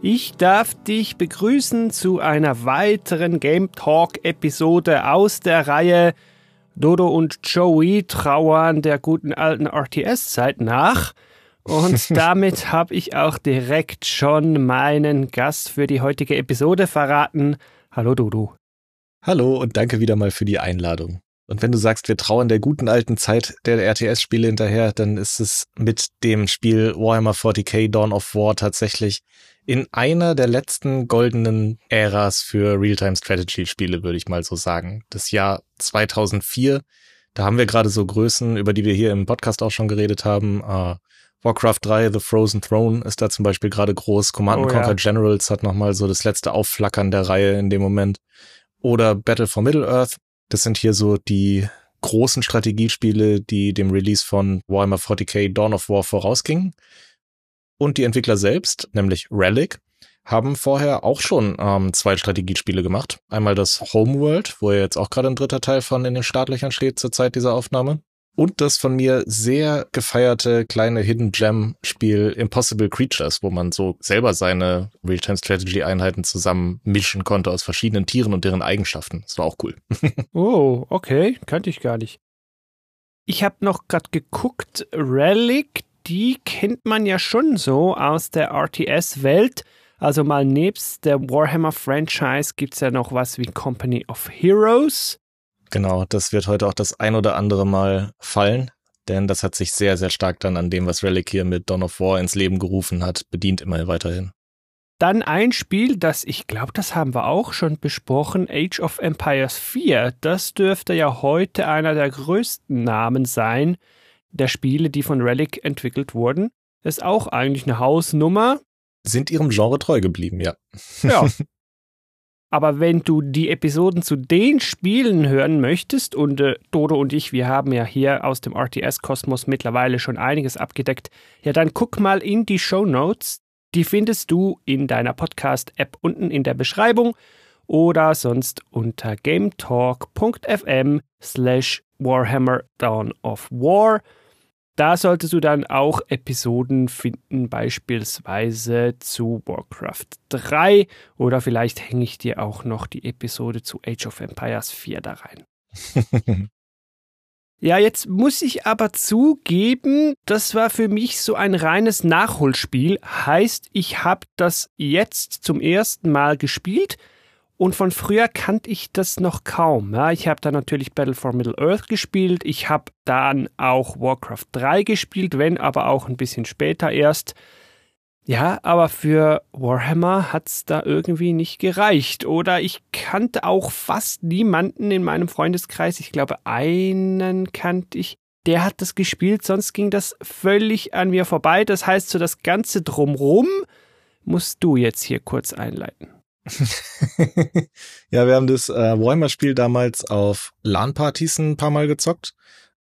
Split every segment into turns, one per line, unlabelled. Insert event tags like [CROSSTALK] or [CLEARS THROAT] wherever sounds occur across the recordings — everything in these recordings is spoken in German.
Ich darf dich begrüßen zu einer weiteren Game Talk Episode aus der Reihe Dodo und Joey trauern der guten alten RTS-Zeit nach. Und [LAUGHS] damit habe ich auch direkt schon meinen Gast für die heutige Episode verraten. Hallo Dodo.
Hallo und danke wieder mal für die Einladung. Und wenn du sagst, wir trauern der guten alten Zeit der RTS-Spiele hinterher, dann ist es mit dem Spiel Warhammer 40k Dawn of War tatsächlich in einer der letzten goldenen Äras für Real-Time-Strategy-Spiele, würde ich mal so sagen. Das Jahr 2004, da haben wir gerade so Größen, über die wir hier im Podcast auch schon geredet haben. Uh, Warcraft 3, The Frozen Throne ist da zum Beispiel gerade groß. Command oh, Conquer ja. Generals hat nochmal so das letzte Aufflackern der Reihe in dem Moment. Oder Battle for Middle-earth, das sind hier so die großen Strategiespiele, die dem Release von Warhammer 40k Dawn of War vorausgingen. Und die Entwickler selbst, nämlich Relic, haben vorher auch schon ähm, zwei Strategiespiele gemacht. Einmal das Homeworld, wo ja jetzt auch gerade ein dritter Teil von in den Startlöchern steht zur Zeit dieser Aufnahme und das von mir sehr gefeierte kleine Hidden Gem Spiel Impossible Creatures, wo man so selber seine Real-Time Strategy Einheiten zusammen mischen konnte aus verschiedenen Tieren und deren Eigenschaften. Das war auch cool. [LAUGHS]
oh, okay, kannte ich gar nicht. Ich habe noch gerade geguckt, Relic, die kennt man ja schon so aus der RTS-Welt. Also mal nebst der Warhammer-Franchise gibt es ja noch was wie Company of Heroes.
Genau, das wird heute auch das ein oder andere Mal fallen, denn das hat sich sehr, sehr stark dann an dem, was Relic hier mit Dawn of War ins Leben gerufen hat, bedient immer weiterhin.
Dann ein Spiel, das ich glaube, das haben wir auch schon besprochen, Age of Empires 4. Das dürfte ja heute einer der größten Namen sein der Spiele, die von Relic entwickelt wurden. Ist auch eigentlich eine Hausnummer.
Sind ihrem Genre treu geblieben, ja.
Ja, [LAUGHS] Aber wenn du die Episoden zu den Spielen hören möchtest, und äh, Dodo und ich, wir haben ja hier aus dem RTS-Kosmos mittlerweile schon einiges abgedeckt, ja, dann guck mal in die Show Notes. Die findest du in deiner Podcast-App unten in der Beschreibung oder sonst unter gametalk.fm slash Warhammer Dawn of War. Da solltest du dann auch Episoden finden, beispielsweise zu Warcraft 3 oder vielleicht hänge ich dir auch noch die Episode zu Age of Empires 4 da rein. [LAUGHS] ja, jetzt muss ich aber zugeben, das war für mich so ein reines Nachholspiel. Heißt, ich habe das jetzt zum ersten Mal gespielt und von früher kannte ich das noch kaum. Ja, ich habe da natürlich Battle for Middle-earth gespielt. Ich habe dann auch Warcraft 3 gespielt, wenn aber auch ein bisschen später erst. Ja, aber für Warhammer hat's da irgendwie nicht gereicht. Oder ich kannte auch fast niemanden in meinem Freundeskreis. Ich glaube, einen kannte ich. Der hat das gespielt, sonst ging das völlig an mir vorbei. Das heißt, so das Ganze drumrum musst du jetzt hier kurz einleiten. [LAUGHS]
ja, wir haben das äh, Warhammer-Spiel damals auf LAN-Partys ein paar Mal gezockt.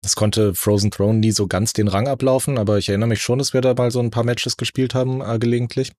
Das konnte Frozen Throne nie so ganz den Rang ablaufen, aber ich erinnere mich schon, dass wir da mal so ein paar Matches gespielt haben, äh, gelegentlich.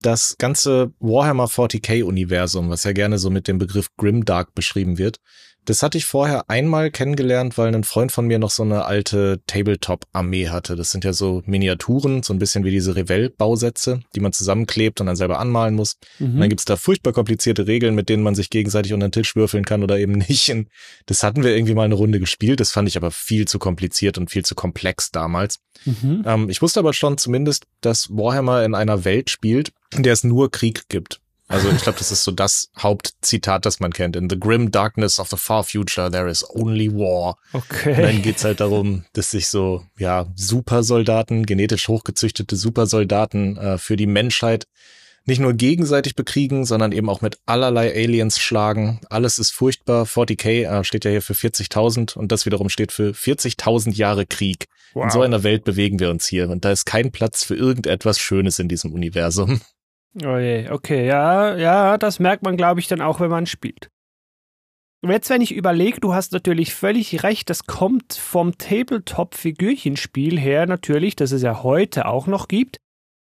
Das ganze Warhammer 40k-Universum, was ja gerne so mit dem Begriff Grimdark beschrieben wird, das hatte ich vorher einmal kennengelernt, weil ein Freund von mir noch so eine alte Tabletop-Armee hatte. Das sind ja so Miniaturen, so ein bisschen wie diese Revell-Bausätze, die man zusammenklebt und dann selber anmalen muss. Mhm. Und dann gibt's da furchtbar komplizierte Regeln, mit denen man sich gegenseitig unter den Tisch würfeln kann oder eben [LAUGHS] nicht. Und das hatten wir irgendwie mal eine Runde gespielt. Das fand ich aber viel zu kompliziert und viel zu komplex damals. Mhm. Ähm, ich wusste aber schon zumindest, dass Warhammer in einer Welt spielt, in der es nur Krieg gibt. Also ich glaube, das ist so das Hauptzitat, das man kennt. In the grim darkness of the far future, there is only war.
Okay.
Und dann geht's halt darum, dass sich so, ja, Supersoldaten, genetisch hochgezüchtete Supersoldaten äh, für die Menschheit nicht nur gegenseitig bekriegen, sondern eben auch mit allerlei Aliens schlagen. Alles ist furchtbar. 40k äh, steht ja hier für 40.000 und das wiederum steht für 40.000 Jahre Krieg. Wow. In so einer Welt bewegen wir uns hier und da ist kein Platz für irgendetwas Schönes in diesem Universum.
Oh je, okay, ja, ja, das merkt man, glaube ich, dann auch, wenn man spielt. Jetzt, wenn ich überlege, du hast natürlich völlig recht, das kommt vom Tabletop-Figürchenspiel her natürlich, das es ja heute auch noch gibt,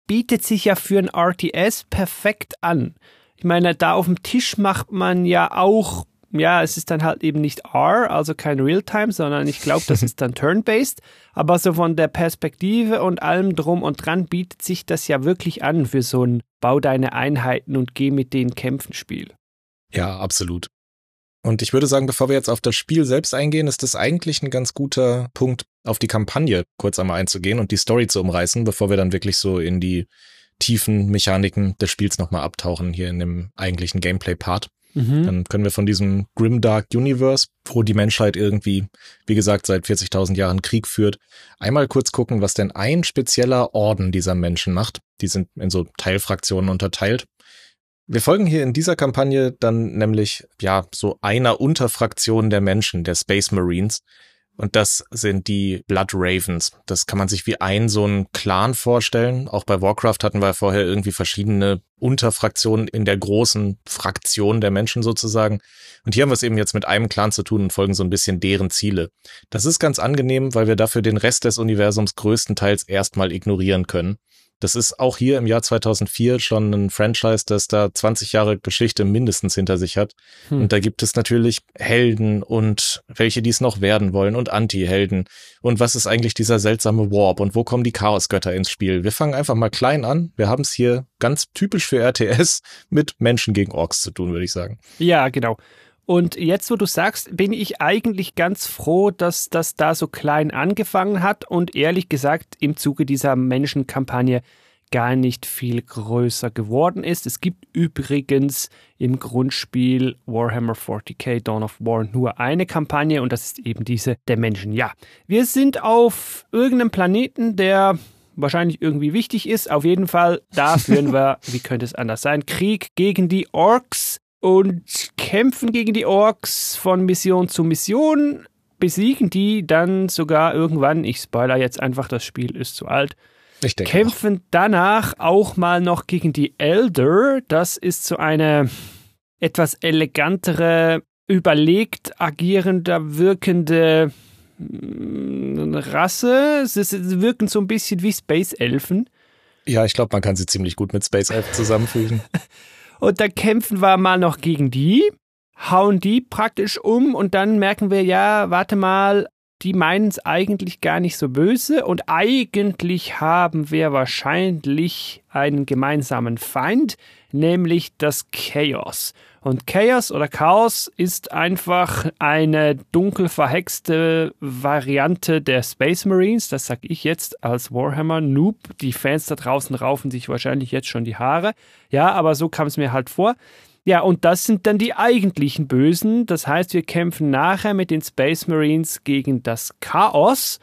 bietet sich ja für ein RTS perfekt an. Ich meine, da auf dem Tisch macht man ja auch, ja, es ist dann halt eben nicht R, also kein Realtime, sondern ich glaube, das ist dann [LAUGHS] Turn-based. Aber so von der Perspektive und allem drum und dran bietet sich das ja wirklich an für so ein Bau deine Einheiten und geh mit denen kämpfen Spiel.
Ja, absolut. Und ich würde sagen, bevor wir jetzt auf das Spiel selbst eingehen, ist das eigentlich ein ganz guter Punkt, auf die Kampagne kurz einmal einzugehen und die Story zu umreißen, bevor wir dann wirklich so in die tiefen Mechaniken des Spiels nochmal abtauchen, hier in dem eigentlichen Gameplay-Part. Mhm. Dann können wir von diesem Grimdark Universe, wo die Menschheit irgendwie, wie gesagt, seit 40.000 Jahren Krieg führt, einmal kurz gucken, was denn ein spezieller Orden dieser Menschen macht. Die sind in so Teilfraktionen unterteilt. Wir folgen hier in dieser Kampagne dann nämlich, ja, so einer Unterfraktion der Menschen, der Space Marines, und das sind die Blood Ravens. Das kann man sich wie ein so ein Clan vorstellen. Auch bei Warcraft hatten wir vorher irgendwie verschiedene Unterfraktionen in der großen Fraktion der Menschen sozusagen. Und hier haben wir es eben jetzt mit einem Clan zu tun und folgen so ein bisschen deren Ziele. Das ist ganz angenehm, weil wir dafür den Rest des Universums größtenteils erstmal ignorieren können. Das ist auch hier im Jahr 2004 schon ein Franchise, das da 20 Jahre Geschichte mindestens hinter sich hat. Hm. Und da gibt es natürlich Helden und welche, die es noch werden wollen und Anti-Helden. Und was ist eigentlich dieser seltsame Warp und wo kommen die Chaosgötter ins Spiel? Wir fangen einfach mal klein an. Wir haben es hier ganz typisch für RTS mit Menschen gegen Orks zu tun, würde ich sagen.
Ja, genau. Und jetzt, wo du sagst, bin ich eigentlich ganz froh, dass das da so klein angefangen hat und ehrlich gesagt im Zuge dieser Menschenkampagne gar nicht viel größer geworden ist. Es gibt übrigens im Grundspiel Warhammer 40k Dawn of War nur eine Kampagne und das ist eben diese der Menschen. Ja, wir sind auf irgendeinem Planeten, der wahrscheinlich irgendwie wichtig ist. Auf jeden Fall, da führen wir, [LAUGHS] wie könnte es anders sein, Krieg gegen die Orks und kämpfen gegen die Orks von Mission zu Mission, besiegen die dann sogar irgendwann, ich spoiler jetzt einfach, das Spiel ist zu alt,
ich denke
kämpfen auch. danach auch mal noch gegen die Elder. Das ist so eine etwas elegantere, überlegt agierender, wirkende mm, Rasse. Sie wirken so ein bisschen wie Space Elfen.
Ja, ich glaube, man kann sie ziemlich gut mit Space Elf zusammenfügen. [LAUGHS]
Und dann kämpfen wir mal noch gegen die, hauen die praktisch um und dann merken wir, ja, warte mal, die meinen es eigentlich gar nicht so böse und eigentlich haben wir wahrscheinlich einen gemeinsamen Feind, nämlich das Chaos. Und Chaos oder Chaos ist einfach eine dunkel verhexte Variante der Space Marines. Das sage ich jetzt als Warhammer Noob. Die Fans da draußen raufen sich wahrscheinlich jetzt schon die Haare. Ja, aber so kam es mir halt vor. Ja, und das sind dann die eigentlichen Bösen. Das heißt, wir kämpfen nachher mit den Space Marines gegen das Chaos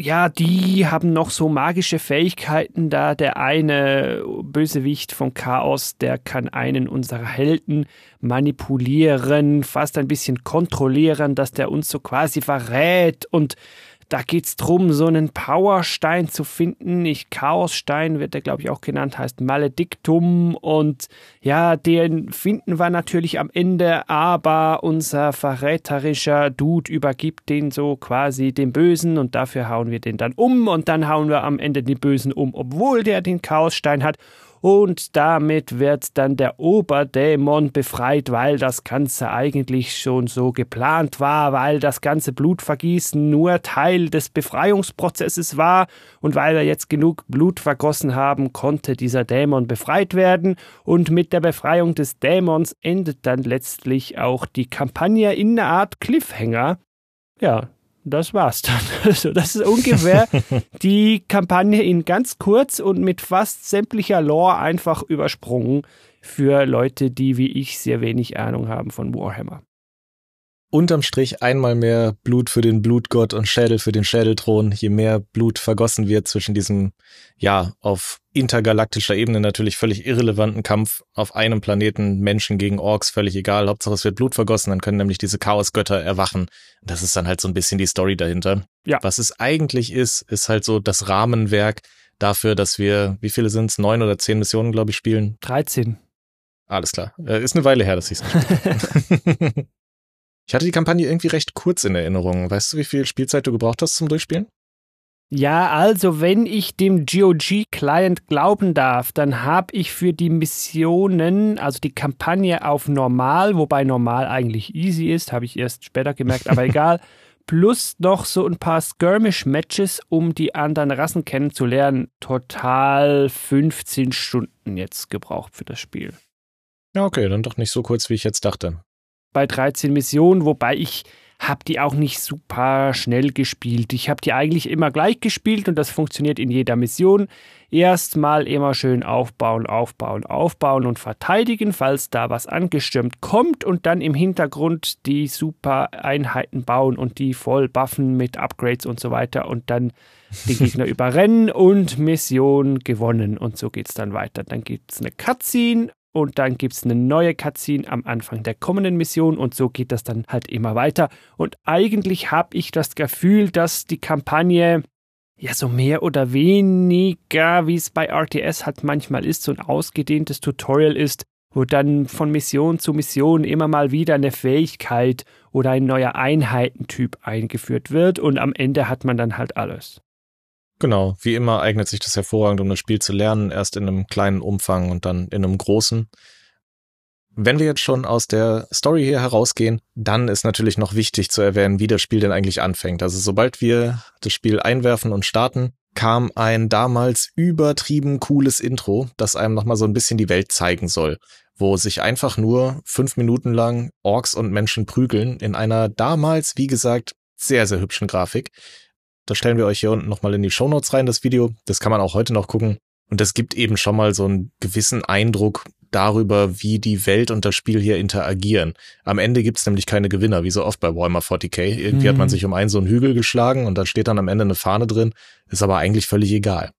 ja, die haben noch so magische Fähigkeiten da. Der eine Bösewicht von Chaos, der kann einen unserer Helden manipulieren, fast ein bisschen kontrollieren, dass der uns so quasi verrät und da geht's drum, so einen Powerstein zu finden. Ich Chaosstein wird der, glaube ich, auch genannt, heißt Malediktum. Und ja, den finden wir natürlich am Ende, aber unser verräterischer Dude übergibt den so quasi dem Bösen und dafür hauen wir den dann um und dann hauen wir am Ende den Bösen um, obwohl der den Chaosstein hat und damit wird dann der Oberdämon befreit, weil das Ganze eigentlich schon so geplant war, weil das ganze Blutvergießen nur Teil des Befreiungsprozesses war und weil wir jetzt genug Blut vergossen haben, konnte dieser Dämon befreit werden und mit der Befreiung des Dämons endet dann letztlich auch die Kampagne in einer Art Cliffhanger. Ja, das war's dann. [LAUGHS] Also das ist ungefähr [LAUGHS] die Kampagne in ganz kurz und mit fast sämtlicher Lore einfach übersprungen für Leute, die wie ich sehr wenig Ahnung haben von Warhammer
unterm Strich einmal mehr Blut für den Blutgott und Schädel für den Schädelthron. Je mehr Blut vergossen wird zwischen diesem, ja, auf intergalaktischer Ebene natürlich völlig irrelevanten Kampf auf einem Planeten, Menschen gegen Orks, völlig egal. Hauptsache es wird Blut vergossen, dann können nämlich diese Chaosgötter erwachen. Das ist dann halt so ein bisschen die Story dahinter. Ja. Was es eigentlich ist, ist halt so das Rahmenwerk dafür, dass wir, wie viele sind es? Neun oder zehn Missionen, glaube ich, spielen?
13.
Alles klar. Äh, ist eine Weile her, dass ich es [LAUGHS] gespielt habe. [LAUGHS] Ich hatte die Kampagne irgendwie recht kurz in Erinnerung. Weißt du, wie viel Spielzeit du gebraucht hast zum Durchspielen?
Ja, also wenn ich dem GOG-Client glauben darf, dann habe ich für die Missionen, also die Kampagne auf normal, wobei normal eigentlich easy ist, habe ich erst später gemerkt, aber [LAUGHS] egal, plus noch so ein paar Skirmish-Matches, um die anderen Rassen kennenzulernen, total 15 Stunden jetzt gebraucht für das Spiel.
Ja, okay, dann doch nicht so kurz, wie ich jetzt dachte.
Bei 13 Missionen, wobei ich habe die auch nicht super schnell gespielt. Ich habe die eigentlich immer gleich gespielt und das funktioniert in jeder Mission. Erstmal immer schön aufbauen, aufbauen, aufbauen und verteidigen, falls da was angestürmt kommt und dann im Hintergrund die super Einheiten bauen und die voll buffen mit Upgrades und so weiter und dann den Gegner [LAUGHS] überrennen und Mission gewonnen und so geht's dann weiter. Dann gibt's eine Cutscene und dann gibt es eine neue Cutscene am Anfang der kommenden Mission und so geht das dann halt immer weiter. Und eigentlich habe ich das Gefühl, dass die Kampagne ja so mehr oder weniger, wie es bei RTS halt manchmal ist, so ein ausgedehntes Tutorial ist, wo dann von Mission zu Mission immer mal wieder eine Fähigkeit oder ein neuer Einheitentyp eingeführt wird und am Ende hat man dann halt alles.
Genau, wie immer eignet sich das hervorragend, um das Spiel zu lernen, erst in einem kleinen Umfang und dann in einem großen. Wenn wir jetzt schon aus der Story hier herausgehen, dann ist natürlich noch wichtig zu erwähnen, wie das Spiel denn eigentlich anfängt. Also sobald wir das Spiel einwerfen und starten, kam ein damals übertrieben cooles Intro, das einem nochmal so ein bisschen die Welt zeigen soll, wo sich einfach nur fünf Minuten lang Orks und Menschen prügeln in einer damals, wie gesagt, sehr, sehr hübschen Grafik. Das stellen wir euch hier unten nochmal in die Shownotes rein, das Video. Das kann man auch heute noch gucken. Und das gibt eben schon mal so einen gewissen Eindruck darüber, wie die Welt und das Spiel hier interagieren. Am Ende gibt es nämlich keine Gewinner, wie so oft bei Warhammer 40k. Irgendwie mhm. hat man mhm. sich um einen so einen Hügel geschlagen und da steht dann am Ende eine Fahne drin. Ist aber eigentlich völlig egal.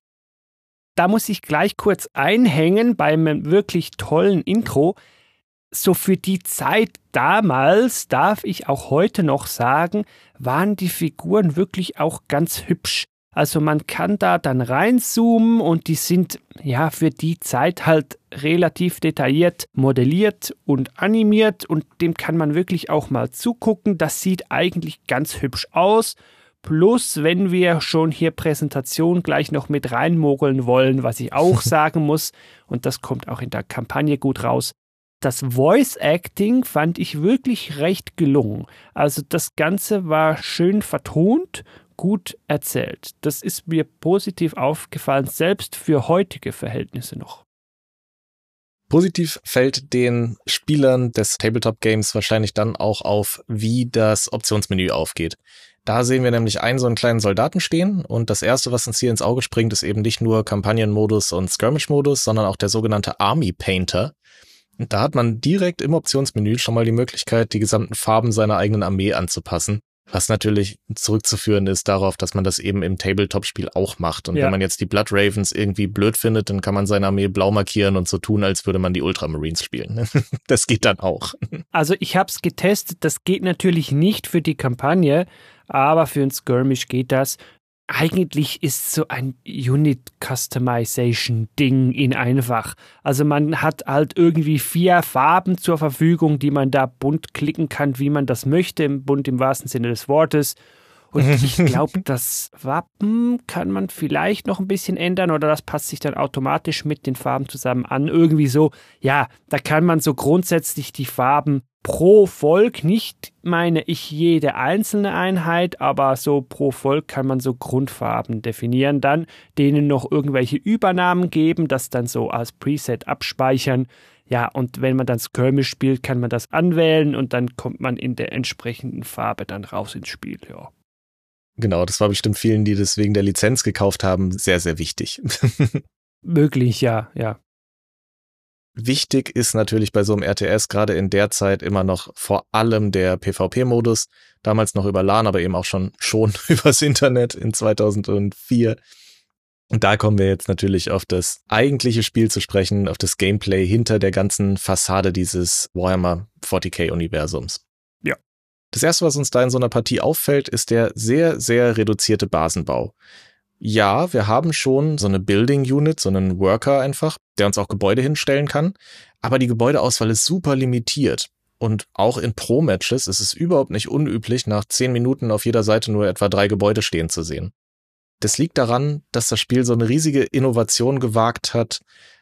Da muss ich gleich kurz einhängen beim wirklich tollen Intro so für die Zeit damals, darf ich auch heute noch sagen, waren die Figuren wirklich auch ganz hübsch. Also man kann da dann reinzoomen und die sind ja für die Zeit halt relativ detailliert modelliert und animiert und dem kann man wirklich auch mal zugucken. Das sieht eigentlich ganz hübsch aus. Plus, wenn wir schon hier Präsentation gleich noch mit reinmogeln wollen, was ich auch [LAUGHS] sagen muss, und das kommt auch in der Kampagne gut raus, das Voice Acting fand ich wirklich recht gelungen. Also das Ganze war schön vertont, gut erzählt. Das ist mir positiv aufgefallen, selbst für heutige Verhältnisse noch.
Positiv fällt den Spielern des Tabletop Games wahrscheinlich dann auch auf, wie das Optionsmenü aufgeht. Da sehen wir nämlich einen so einen kleinen Soldaten stehen und das erste, was uns hier ins Auge springt, ist eben nicht nur Kampagnenmodus und Skirmish-Modus, sondern auch der sogenannte Army Painter. Und da hat man direkt im Optionsmenü schon mal die Möglichkeit, die gesamten Farben seiner eigenen Armee anzupassen. Was natürlich zurückzuführen ist darauf, dass man das eben im Tabletop-Spiel auch macht. Und ja. wenn man jetzt die Blood Ravens irgendwie blöd findet, dann kann man seine Armee blau markieren und so tun, als würde man die Ultramarines spielen. [LAUGHS] das geht dann auch.
Also ich habe es getestet, das geht natürlich nicht für die Kampagne, aber für ein Skirmish geht das eigentlich ist so ein Unit Customization Ding in einfach. Also man hat halt irgendwie vier Farben zur Verfügung, die man da bunt klicken kann, wie man das möchte, im bunt im wahrsten Sinne des Wortes. Und [LAUGHS] ich glaube, das Wappen kann man vielleicht noch ein bisschen ändern oder das passt sich dann automatisch mit den Farben zusammen an. Irgendwie so, ja, da kann man so grundsätzlich die Farben pro Volk, nicht meine ich jede einzelne Einheit, aber so pro Volk kann man so Grundfarben definieren, dann denen noch irgendwelche Übernahmen geben, das dann so als Preset abspeichern. Ja, und wenn man dann Skirmish spielt, kann man das anwählen und dann kommt man in der entsprechenden Farbe dann raus ins Spiel, ja.
Genau, das war bestimmt vielen, die das wegen der Lizenz gekauft haben, sehr, sehr wichtig. [LAUGHS]
Möglich, ja, ja.
Wichtig ist natürlich bei so einem RTS gerade in der Zeit immer noch vor allem der PvP-Modus. Damals noch über LAN, aber eben auch schon, [LAUGHS] schon [LAUGHS] übers Internet in 2004. Und da kommen wir jetzt natürlich auf das eigentliche Spiel zu sprechen, auf das Gameplay hinter der ganzen Fassade dieses Warhammer 40k Universums.
Ja.
Das erste, was uns da in so einer Partie auffällt, ist der sehr, sehr reduzierte Basenbau. Ja, wir haben schon so eine Building Unit, so einen Worker einfach, der uns auch Gebäude hinstellen kann. Aber die Gebäudeauswahl ist super limitiert. Und auch in Pro-Matches ist es überhaupt nicht unüblich, nach zehn Minuten auf jeder Seite nur etwa drei Gebäude stehen zu sehen. Das liegt daran, dass das Spiel so eine riesige Innovation gewagt hat,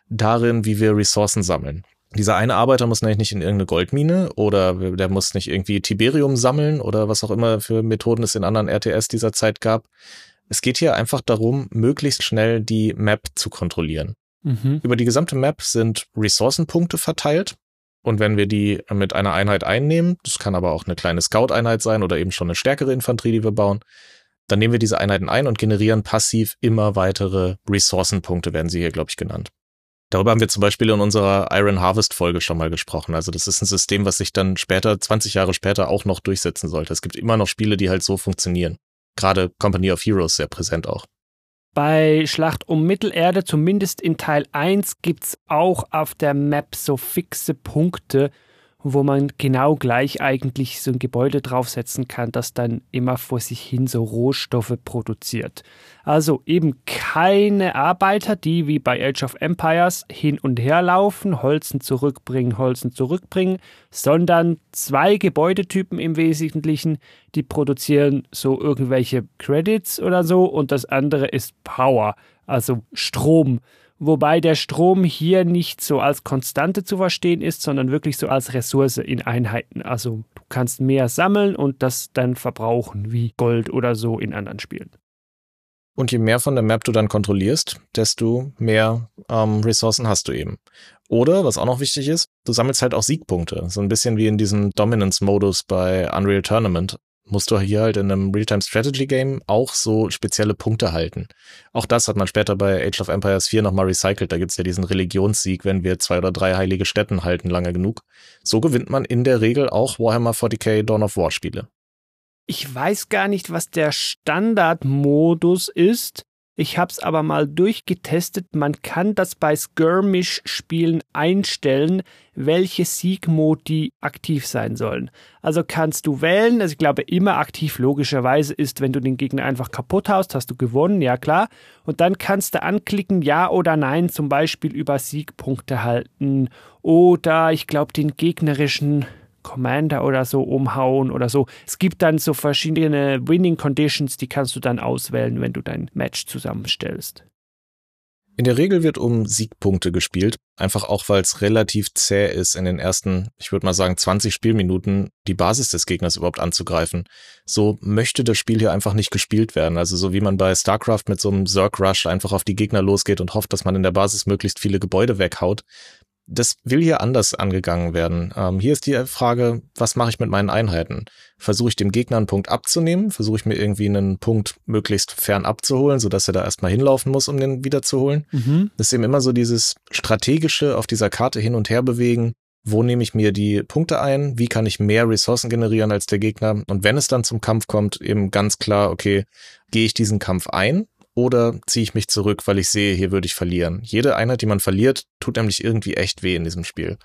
darin, wie wir Ressourcen sammeln. Dieser eine Arbeiter muss nämlich nicht in irgendeine Goldmine oder der muss nicht irgendwie Tiberium sammeln oder was auch immer für Methoden es in anderen RTS dieser Zeit gab. Es geht hier einfach darum, möglichst schnell die Map zu kontrollieren. Mhm. Über die gesamte Map sind Ressourcenpunkte verteilt. Und wenn wir die mit einer Einheit einnehmen, das kann aber auch eine kleine Scout-Einheit sein oder eben schon eine stärkere Infanterie, die wir bauen, dann nehmen wir diese Einheiten ein und generieren passiv immer weitere Ressourcenpunkte, werden sie hier, glaube ich, genannt. Darüber haben wir zum Beispiel in unserer Iron Harvest Folge schon mal gesprochen. Also das ist ein System, was sich dann später, 20 Jahre später auch noch durchsetzen sollte. Es gibt immer noch Spiele, die halt so funktionieren. Gerade Company of Heroes sehr präsent auch.
Bei Schlacht um Mittelerde, zumindest in Teil 1, gibt es auch auf der Map so fixe Punkte, wo man genau gleich eigentlich so ein Gebäude draufsetzen kann, das dann immer vor sich hin so Rohstoffe produziert. Also eben keine Arbeiter, die wie bei Age of Empires hin und her laufen, Holzen zurückbringen, Holzen zurückbringen, sondern zwei Gebäudetypen im Wesentlichen, die produzieren so irgendwelche Credits oder so und das andere ist Power, also Strom wobei der Strom hier nicht so als Konstante zu verstehen ist, sondern wirklich so als Ressource in Einheiten. Also du kannst mehr sammeln und das dann verbrauchen, wie Gold oder so in anderen Spielen.
Und je mehr von der Map du dann kontrollierst, desto mehr ähm, Ressourcen hast du eben. Oder, was auch noch wichtig ist, du sammelst halt auch Siegpunkte. So ein bisschen wie in diesem Dominance-Modus bei Unreal Tournament musst du hier halt in einem Real-Time-Strategy-Game auch so spezielle Punkte halten. Auch das hat man später bei Age of Empires 4 nochmal recycelt. Da gibt's ja diesen Religionssieg, wenn wir zwei oder drei heilige Städten halten, lange genug. So gewinnt man in der Regel auch Warhammer 40k Dawn of War Spiele.
Ich weiß gar nicht, was der Standardmodus ist. Ich habe es aber mal durchgetestet. Man kann das bei Skirmish-Spielen einstellen, welche Siegmodi aktiv sein sollen. Also kannst du wählen, also ich glaube immer aktiv logischerweise ist, wenn du den Gegner einfach kaputt haust, hast du gewonnen, ja klar. Und dann kannst du anklicken, ja oder nein, zum Beispiel über Siegpunkte halten oder ich glaube den gegnerischen Commander oder so umhauen oder so. Es gibt dann so verschiedene Winning Conditions, die kannst du dann auswählen, wenn du dein Match zusammenstellst.
In der Regel wird um Siegpunkte gespielt, einfach auch weil es relativ zäh ist, in den ersten, ich würde mal sagen, 20 Spielminuten die Basis des Gegners überhaupt anzugreifen. So möchte das Spiel hier einfach nicht gespielt werden. Also so wie man bei StarCraft mit so einem Zerg Rush einfach auf die Gegner losgeht und hofft, dass man in der Basis möglichst viele Gebäude weghaut, das will hier anders angegangen werden. Ähm, hier ist die Frage, was mache ich mit meinen Einheiten? Versuche ich dem Gegner einen Punkt abzunehmen? Versuche ich mir irgendwie einen Punkt möglichst fern abzuholen, sodass er da erstmal hinlaufen muss, um den wiederzuholen? Mhm. Das ist eben immer so dieses strategische auf dieser Karte hin und her bewegen. Wo nehme ich mir die Punkte ein? Wie kann ich mehr Ressourcen generieren als der Gegner? Und wenn es dann zum Kampf kommt, eben ganz klar, okay, gehe ich diesen Kampf ein oder ziehe ich mich zurück, weil ich sehe, hier würde ich verlieren. Jede Einheit, die man verliert, tut nämlich irgendwie echt weh in diesem Spiel.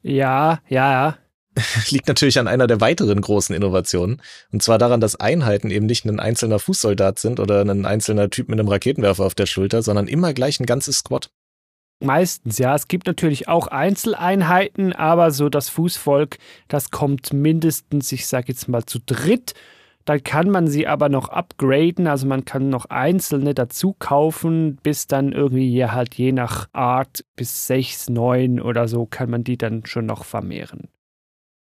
Ja, ja, ja. [LAUGHS]
Liegt natürlich an einer der weiteren großen Innovationen. Und zwar daran, dass Einheiten eben nicht ein einzelner Fußsoldat sind oder ein einzelner Typ mit einem Raketenwerfer auf der Schulter, sondern immer gleich ein ganzes Squad.
Meistens, ja. Es gibt natürlich auch Einzeleinheiten, aber so das Fußvolk, das kommt mindestens, ich sage jetzt mal, zu dritt dann kann man sie aber noch upgraden, also man kann noch einzelne dazu kaufen, bis dann irgendwie halt je nach Art bis 6, 9 oder so kann man die dann schon noch vermehren.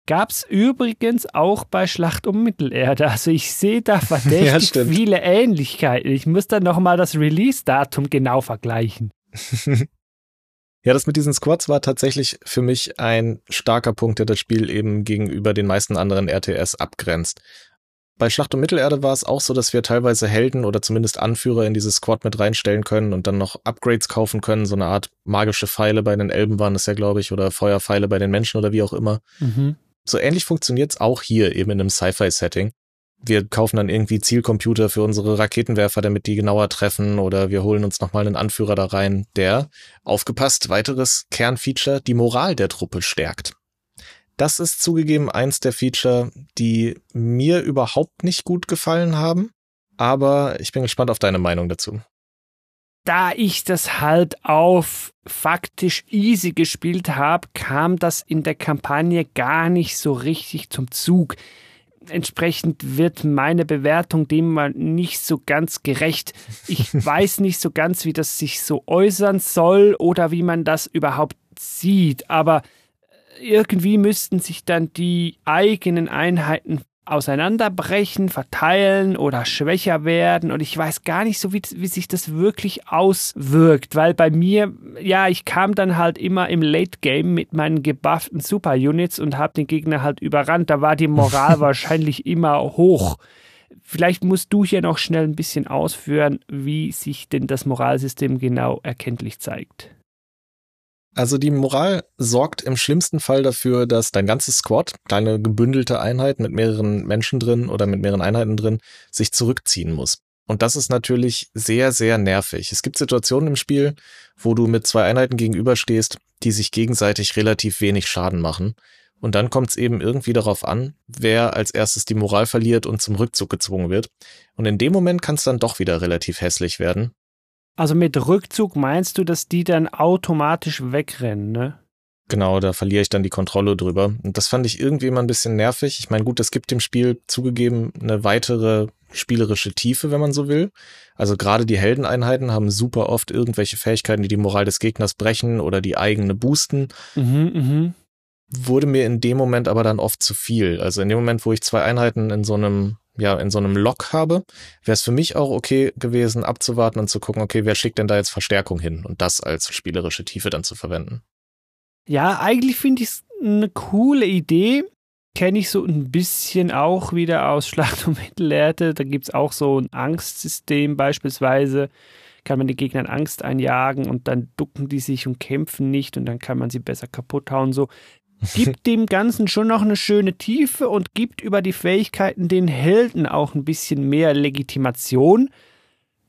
Gab es übrigens auch bei Schlacht um Mittelerde. Also ich sehe da [LAUGHS] verdächtig ja, viele Ähnlichkeiten. Ich muss dann nochmal das Release-Datum genau vergleichen. [LAUGHS]
Ja, das mit diesen Squads war tatsächlich für mich ein starker Punkt, der das Spiel eben gegenüber den meisten anderen RTS abgrenzt. Bei Schlacht um Mittelerde war es auch so, dass wir teilweise Helden oder zumindest Anführer in dieses Squad mit reinstellen können und dann noch Upgrades kaufen können. So eine Art magische Pfeile bei den Elben waren es ja, glaube ich, oder Feuerpfeile bei den Menschen oder wie auch immer. Mhm. So ähnlich funktioniert es auch hier eben in einem Sci-Fi-Setting. Wir kaufen dann irgendwie Zielcomputer für unsere Raketenwerfer, damit die genauer treffen, oder wir holen uns nochmal einen Anführer da rein, der, aufgepasst, weiteres Kernfeature, die Moral der Truppe stärkt. Das ist zugegeben eins der Feature, die mir überhaupt nicht gut gefallen haben. Aber ich bin gespannt auf deine Meinung dazu.
da ich das halt auf faktisch easy gespielt habe, kam das in der Kampagne gar nicht so richtig zum Zug. Entsprechend wird meine Bewertung dem mal nicht so ganz gerecht. Ich [LAUGHS] weiß nicht so ganz, wie das sich so äußern soll oder wie man das überhaupt sieht, aber irgendwie müssten sich dann die eigenen Einheiten auseinanderbrechen, verteilen oder schwächer werden. Und ich weiß gar nicht so, wie, wie sich das wirklich auswirkt, weil bei mir, ja, ich kam dann halt immer im Late Game mit meinen gebufften Super Units und habe den Gegner halt überrannt. Da war die Moral [LAUGHS] wahrscheinlich immer hoch. Vielleicht musst du hier noch schnell ein bisschen ausführen, wie sich denn das Moralsystem genau erkenntlich zeigt.
Also die Moral sorgt im schlimmsten Fall dafür, dass dein ganzes Squad, deine gebündelte Einheit mit mehreren Menschen drin oder mit mehreren Einheiten drin, sich zurückziehen muss. Und das ist natürlich sehr, sehr nervig. Es gibt Situationen im Spiel, wo du mit zwei Einheiten gegenüberstehst, die sich gegenseitig relativ wenig Schaden machen. Und dann kommt es eben irgendwie darauf an, wer als erstes die Moral verliert und zum Rückzug gezwungen wird. Und in dem Moment kann es dann doch wieder relativ hässlich werden,
also mit Rückzug meinst du, dass die dann automatisch wegrennen, ne?
Genau, da verliere ich dann die Kontrolle drüber. Und das fand ich irgendwie immer ein bisschen nervig. Ich meine, gut, es gibt dem Spiel zugegeben eine weitere spielerische Tiefe, wenn man so will. Also gerade die Heldeneinheiten haben super oft irgendwelche Fähigkeiten, die die Moral des Gegners brechen oder die eigene boosten. Mhm, mh. Wurde mir in dem Moment aber dann oft zu viel. Also in dem Moment, wo ich zwei Einheiten in so einem ja in so einem Log habe, wäre es für mich auch okay gewesen, abzuwarten und zu gucken, okay, wer schickt denn da jetzt Verstärkung hin und das als spielerische Tiefe dann zu verwenden.
Ja, eigentlich finde ich es eine coole Idee. Kenne ich so ein bisschen auch wieder aus [LAUGHS] Schlacht um Mittelerde. Da gibt es auch so ein Angstsystem beispielsweise. Kann man den Gegnern Angst einjagen und dann ducken die sich und kämpfen nicht und dann kann man sie besser kaputt hauen. So gibt [LAUGHS] dem Ganzen schon noch eine schöne Tiefe und gibt über die Fähigkeiten den Helden auch ein bisschen mehr Legitimation.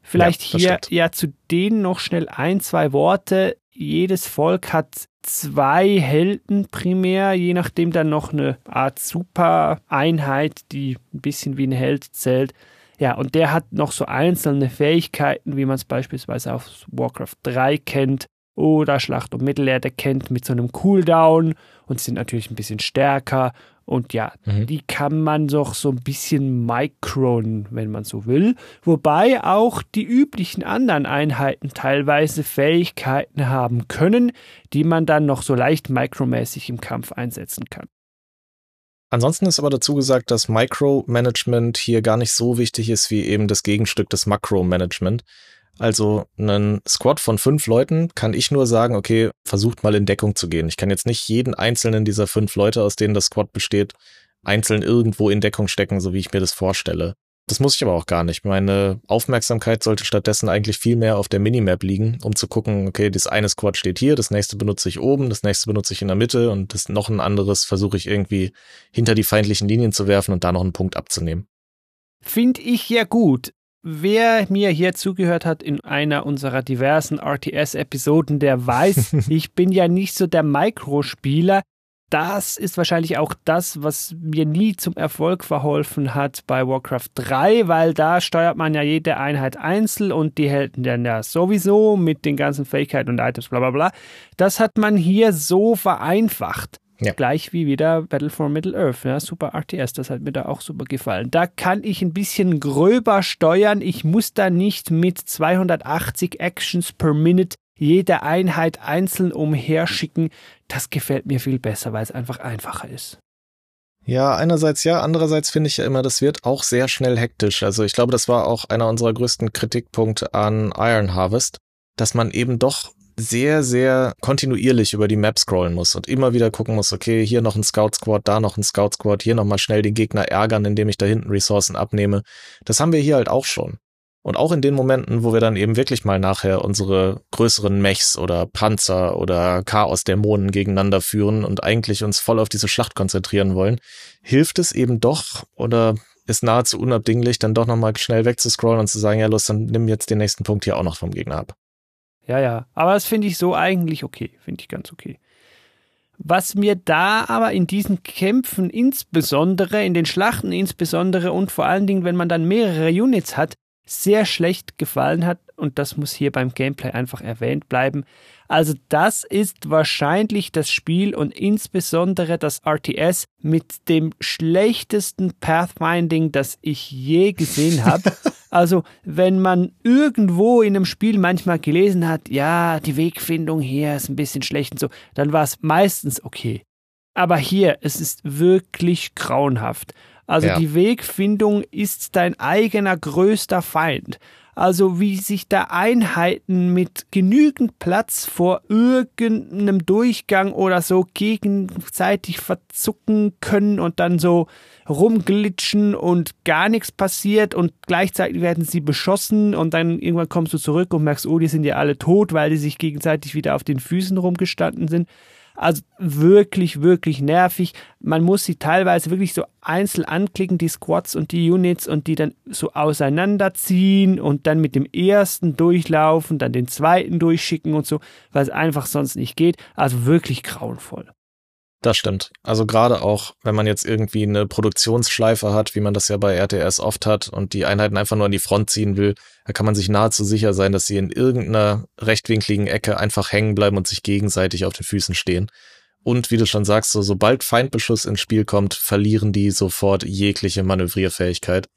Vielleicht ja, hier ja zu denen noch schnell ein, zwei Worte. Jedes Volk hat zwei Helden primär, je nachdem dann noch eine Art Super-Einheit, die ein bisschen wie ein Held zählt. Ja, und der hat noch so einzelne Fähigkeiten, wie man es beispielsweise auf Warcraft 3 kennt oder Schlacht um Mittelerde kennt, mit so einem Cooldown und sind natürlich ein bisschen stärker. Und ja, mhm. die kann man doch so ein bisschen micron, wenn man so will. Wobei auch die üblichen anderen Einheiten teilweise Fähigkeiten haben können, die man dann noch so leicht micromäßig im Kampf einsetzen kann.
Ansonsten ist aber dazu gesagt, dass Micromanagement hier gar nicht so wichtig ist wie eben das Gegenstück des Makromanagement. Also einen Squad von fünf Leuten kann ich nur sagen, okay, versucht mal in Deckung zu gehen. Ich kann jetzt nicht jeden einzelnen dieser fünf Leute, aus denen das Squad besteht, einzeln irgendwo in Deckung stecken, so wie ich mir das vorstelle. Das muss ich aber auch gar nicht. Meine Aufmerksamkeit sollte stattdessen eigentlich viel mehr auf der Minimap liegen, um zu gucken, okay, das eine Squad steht hier, das nächste benutze ich oben, das nächste benutze ich in der Mitte und das noch ein anderes versuche ich irgendwie hinter die feindlichen Linien zu werfen und da noch einen Punkt abzunehmen.
Finde ich ja gut. Wer mir hier zugehört hat in einer unserer diversen RTS-Episoden, der weiß, [LAUGHS] ich bin ja nicht so der Mikrospieler. Das ist wahrscheinlich auch das, was mir nie zum Erfolg verholfen hat bei Warcraft 3, weil da steuert man ja jede Einheit einzeln und die Helden dann ja sowieso mit den ganzen Fähigkeiten und Items, bla bla bla. Das hat man hier so vereinfacht. Ja. Gleich wie wieder Battle for Middle-earth, ja, super RTS, das hat mir da auch super gefallen. Da kann ich ein bisschen gröber steuern. Ich muss da nicht mit 280 Actions per Minute jede Einheit einzeln umherschicken. Das gefällt mir viel besser, weil es einfach einfacher ist.
Ja, einerseits ja, andererseits finde ich ja immer, das wird auch sehr schnell hektisch. Also ich glaube, das war auch einer unserer größten Kritikpunkte an Iron Harvest, dass man eben doch sehr, sehr kontinuierlich über die Map scrollen muss und immer wieder gucken muss, okay, hier noch ein Scout Squad, da noch ein Scout Squad, hier nochmal schnell den Gegner ärgern, indem ich da hinten Ressourcen abnehme. Das haben wir hier halt auch schon. Und auch in den Momenten, wo wir dann eben wirklich mal nachher unsere größeren Mechs oder Panzer oder Chaos-Dämonen gegeneinander führen und eigentlich uns voll auf diese Schlacht konzentrieren wollen, hilft es eben doch oder ist nahezu unabdinglich, dann doch nochmal schnell wegzuscrollen und zu sagen, ja los, dann nimm jetzt den nächsten Punkt hier auch noch vom Gegner ab.
Ja, ja. Aber das finde ich so eigentlich okay. Finde ich ganz okay. Was mir da aber in diesen Kämpfen insbesondere, in den Schlachten insbesondere und vor allen Dingen, wenn man dann mehrere Units hat, sehr schlecht gefallen hat, und das muss hier beim Gameplay einfach erwähnt bleiben. Also das ist wahrscheinlich das Spiel und insbesondere das RTS mit dem schlechtesten Pathfinding, das ich je gesehen habe. [LAUGHS] Also wenn man irgendwo in einem Spiel manchmal gelesen hat, ja, die Wegfindung hier ist ein bisschen schlecht und so, dann war es meistens okay. Aber hier, es ist wirklich grauenhaft. Also ja. die Wegfindung ist dein eigener größter Feind. Also wie sich da Einheiten mit genügend Platz vor irgendeinem Durchgang oder so gegenseitig verzucken können und dann so rumglitschen und gar nichts passiert und gleichzeitig werden sie beschossen und dann irgendwann kommst du zurück und merkst, oh, die sind ja alle tot, weil die sich gegenseitig wieder auf den Füßen rumgestanden sind. Also wirklich, wirklich nervig. Man muss sie teilweise wirklich so einzeln anklicken, die Squads und die Units und die dann so auseinanderziehen und dann mit dem ersten durchlaufen, dann den zweiten durchschicken und so, weil es einfach sonst nicht geht. Also wirklich grauenvoll.
Das stimmt. Also gerade auch, wenn man jetzt irgendwie eine Produktionsschleife hat, wie man das ja bei RTS oft hat und die Einheiten einfach nur an die Front ziehen will, da kann man sich nahezu sicher sein, dass sie in irgendeiner rechtwinkligen Ecke einfach hängen bleiben und sich gegenseitig auf den Füßen stehen. Und wie du schon sagst, so, sobald Feindbeschuss ins Spiel kommt, verlieren die sofort jegliche Manövrierfähigkeit.